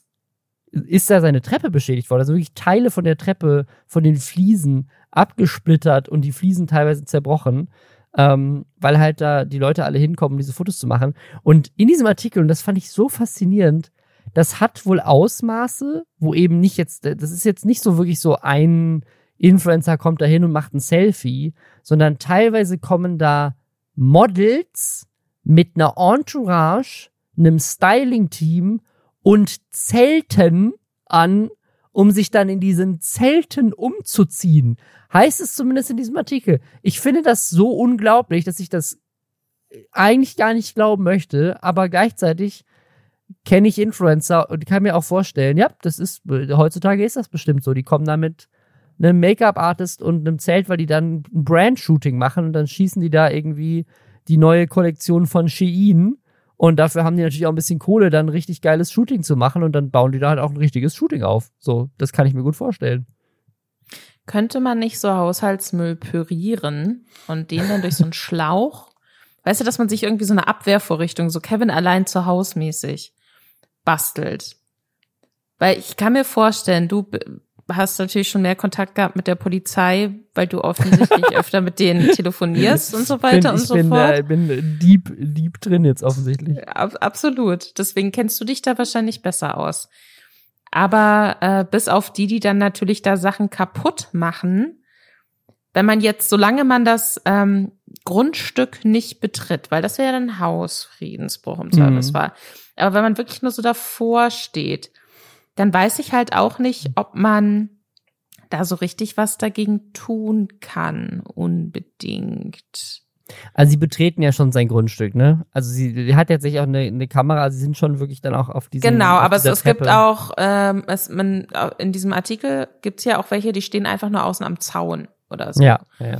ist da seine Treppe beschädigt worden. Also wirklich Teile von der Treppe, von den Fliesen abgesplittert und die Fliesen teilweise zerbrochen, ähm, weil halt da die Leute alle hinkommen, diese Fotos zu machen. Und in diesem Artikel, und das fand ich so faszinierend, das hat wohl Ausmaße, wo eben nicht jetzt, das ist jetzt nicht so wirklich so ein Influencer kommt da hin und macht ein Selfie, sondern teilweise kommen da Models mit einer Entourage, einem Styling-Team und Zelten an, um sich dann in diesen Zelten umzuziehen. Heißt es zumindest in diesem Artikel. Ich finde das so unglaublich, dass ich das eigentlich gar nicht glauben möchte, aber gleichzeitig kenne ich Influencer und kann mir auch vorstellen, ja, das ist, heutzutage ist das bestimmt so. Die kommen da mit einem Make-up-Artist und einem Zelt, weil die dann ein Brand-Shooting machen und dann schießen die da irgendwie die neue Kollektion von Shein und dafür haben die natürlich auch ein bisschen Kohle, dann ein richtig geiles Shooting zu machen und dann bauen die da halt auch ein richtiges Shooting auf. So, das kann ich mir gut vorstellen. Könnte man nicht so Haushaltsmüll pürieren und den dann durch so einen [LAUGHS] Schlauch, weißt du, dass man sich irgendwie so eine Abwehrvorrichtung, so Kevin allein zu Hause mäßig bastelt? Weil ich kann mir vorstellen, du hast natürlich schon mehr Kontakt gehabt mit der Polizei, weil du offensichtlich [LAUGHS] öfter mit denen telefonierst und so weiter bin, und so bin, fort. Ich bin deep, deep drin jetzt offensichtlich. Ab, absolut. Deswegen kennst du dich da wahrscheinlich besser aus. Aber äh, bis auf die, die dann natürlich da Sachen kaputt machen, wenn man jetzt, solange man das ähm, Grundstück nicht betritt, weil das wäre ja dann Hausfriedensbruch im Service Mhm. Aber wenn man wirklich nur so davor steht, dann weiß ich halt auch nicht, ob man da so richtig was dagegen tun kann, unbedingt. Also sie betreten ja schon sein Grundstück, ne? Also sie hat jetzt sich auch eine, eine Kamera, also sie sind schon wirklich dann auch auf diesem Genau, auf aber es, es gibt auch, ähm, es, man, in diesem Artikel gibt's ja auch welche, die stehen einfach nur außen am Zaun oder so. Ja, ja.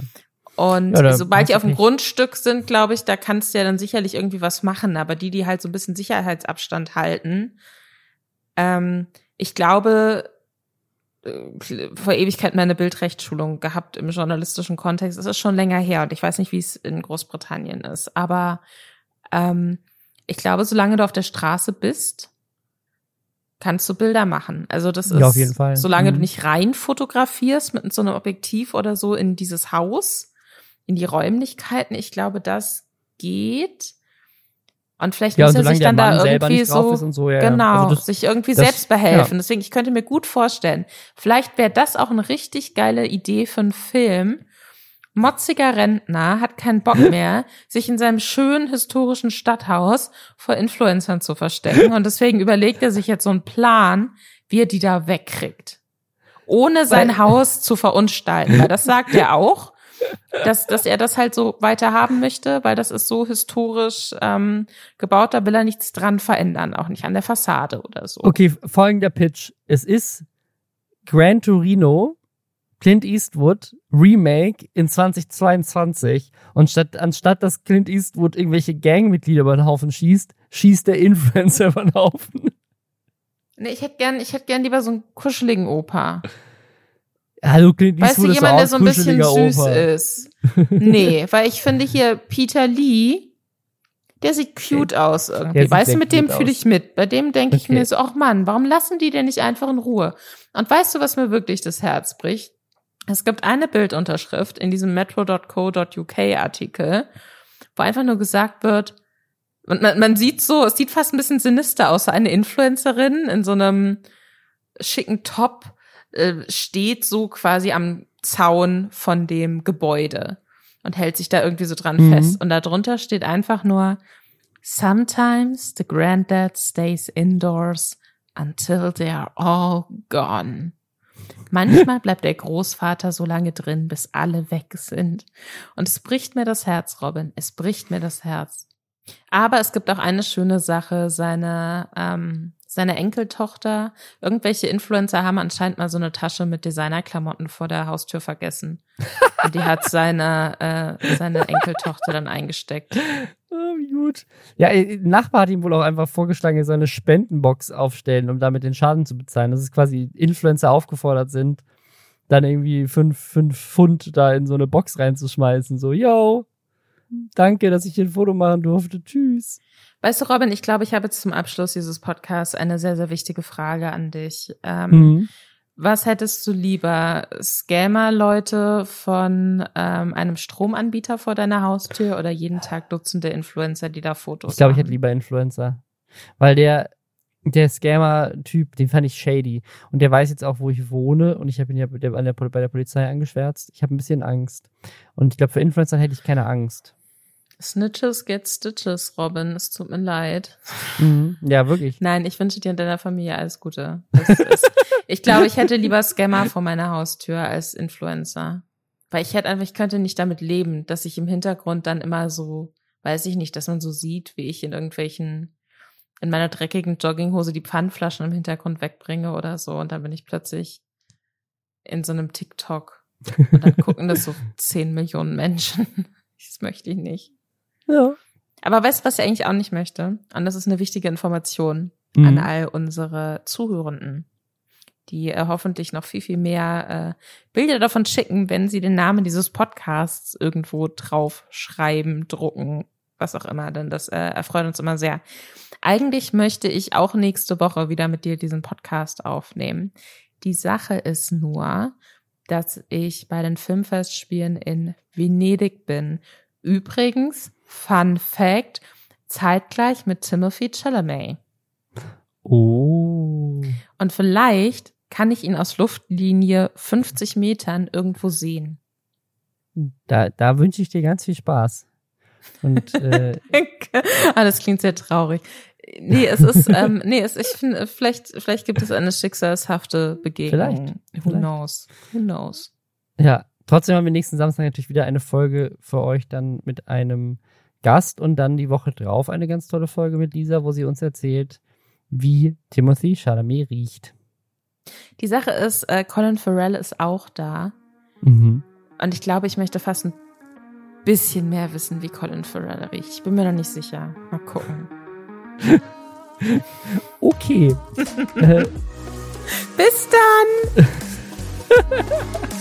Und ja, sobald die auf dem Grundstück sind, glaube ich, da kannst du ja dann sicherlich irgendwie was machen. Aber die, die halt so ein bisschen Sicherheitsabstand halten, ähm, ich glaube, äh, vor Ewigkeit meine Bildrechtsschulung gehabt im journalistischen Kontext. Es ist schon länger her und ich weiß nicht, wie es in Großbritannien ist. Aber ähm, ich glaube, solange du auf der Straße bist, kannst du Bilder machen. Also das ist, ja, auf jeden Fall. solange mhm. du nicht rein fotografierst mit so einem Objektiv oder so in dieses Haus, in die Räumlichkeiten, ich glaube, das geht. Und vielleicht ja, muss er sich dann da irgendwie so, so ja, genau, also das, sich irgendwie das, selbst behelfen. Ja. Deswegen, ich könnte mir gut vorstellen, vielleicht wäre das auch eine richtig geile Idee für einen Film. Motziger Rentner hat keinen Bock [LAUGHS] mehr, sich in seinem schönen historischen Stadthaus vor Influencern zu verstecken. Und deswegen überlegt er sich jetzt so einen Plan, wie er die da wegkriegt. Ohne sein Haus zu verunstalten. Weil das sagt er [LAUGHS] auch dass, dass er das halt so weiter haben möchte, weil das ist so historisch ähm, gebaut, da will er nichts dran verändern, auch nicht an der Fassade oder so. Okay, folgender Pitch. Es ist Gran Torino, Clint Eastwood, Remake in 2022 und statt, anstatt dass Clint Eastwood irgendwelche Gangmitglieder über den Haufen schießt, schießt der Influencer über den Haufen. Nee, ich hätte gern, ich hätte gern lieber so einen kuscheligen Opa. Hallo, Clint Weißt du, jemand, der so ein bisschen süß Opa. ist? [LAUGHS] Nee, weil ich finde hier Peter Lee, der sieht cute okay. aus irgendwie. Weißt du, mit dem fühle ich mit. Bei dem denke okay. ich mir so, ach Mann, warum lassen die denn nicht einfach in Ruhe? Und weißt du, was mir wirklich das Herz bricht? Es gibt eine Bildunterschrift in diesem metro.co.uk Artikel, wo einfach nur gesagt wird, und man, man sieht so, es sieht fast ein bisschen sinister aus, so eine Influencerin in so einem schicken Top äh, steht so quasi am Zaun von dem Gebäude und hält sich da irgendwie so dran mhm. fest. Und darunter steht einfach nur, Sometimes the granddad stays indoors until they are all gone. Manchmal bleibt der Großvater so lange drin, bis alle weg sind. Und es bricht mir das Herz, Robin. Es bricht mir das Herz. Aber es gibt auch eine schöne Sache. Seine ähm, seine Enkeltochter, irgendwelche Influencer haben anscheinend mal so eine Tasche mit Designerklamotten vor der Haustür vergessen. Und die hat seine, äh, seine Enkeltochter dann eingesteckt. Oh, gut. Ja, ein Nachbar hat ihm wohl auch einfach vorgeschlagen, er soll eine Spendenbox aufstellen, um damit den Schaden zu bezahlen. Das ist quasi Influencer aufgefordert sind, dann irgendwie fünf, fünf Pfund da in so eine Box reinzuschmeißen. So, yo, danke, dass ich hier ein Foto machen durfte. Tschüss. Weißt du, Robin, ich glaube, ich habe jetzt zum Abschluss dieses Podcasts eine sehr, sehr wichtige Frage an dich. Ähm, mhm. Was hättest du lieber? Scammer-Leute von ähm, einem Stromanbieter vor deiner Haustür oder jeden Tag Dutzende Influencer, die da Fotos Ich glaube, ich hätte lieber Influencer. Weil der, der Scammer-Typ, den fand ich shady. Und der weiß jetzt auch, wo ich wohne. Und ich habe ihn ja bei der, bei der Polizei angeschwärzt. Ich habe ein bisschen Angst. Und ich glaube, für Influencer hätte ich keine Angst. Snitches get stitches, Robin. Es tut mir leid. Mhm. Ja, wirklich. Nein, ich wünsche dir und deiner Familie alles Gute. Ist, ich glaube, ich hätte lieber Scammer vor meiner Haustür als Influencer. Weil ich hätte einfach, ich könnte nicht damit leben, dass ich im Hintergrund dann immer so, weiß ich nicht, dass man so sieht, wie ich in irgendwelchen, in meiner dreckigen Jogginghose die Pfandflaschen im Hintergrund wegbringe oder so. Und dann bin ich plötzlich in so einem TikTok. Und dann gucken das so [LAUGHS] zehn Millionen Menschen. Das möchte ich nicht. Ja. Aber weißt du, was ich eigentlich auch nicht möchte? Und das ist eine wichtige Information mhm. an all unsere Zuhörenden, die äh, hoffentlich noch viel, viel mehr äh, Bilder davon schicken, wenn sie den Namen dieses Podcasts irgendwo drauf schreiben, drucken, was auch immer, denn das äh, erfreut uns immer sehr. Eigentlich möchte ich auch nächste Woche wieder mit dir diesen Podcast aufnehmen. Die Sache ist nur, dass ich bei den Filmfestspielen in Venedig bin. Übrigens, Fun Fact, zeitgleich mit Timothy Chalamet. Oh. Und vielleicht kann ich ihn aus Luftlinie 50 Metern irgendwo sehen. Da, da wünsche ich dir ganz viel Spaß. Und [LAUGHS] äh, ah, das klingt sehr traurig. Nee, es ist, [LAUGHS] ähm, nee, es, ich finde, vielleicht, vielleicht gibt es eine schicksalshafte Begegnung. Vielleicht. Who knows? Who knows? Ja, trotzdem haben wir nächsten Samstag natürlich wieder eine Folge für euch dann mit einem Gast und dann die Woche drauf eine ganz tolle Folge mit Lisa, wo sie uns erzählt, wie Timothy Chalamet riecht. Die Sache ist, äh, Colin Farrell ist auch da. Mhm. Und ich glaube, ich möchte fast ein bisschen mehr wissen, wie Colin Farrell riecht. Ich bin mir noch nicht sicher. Mal gucken. [LAUGHS] okay. [LAUGHS] Bis dann! [LAUGHS]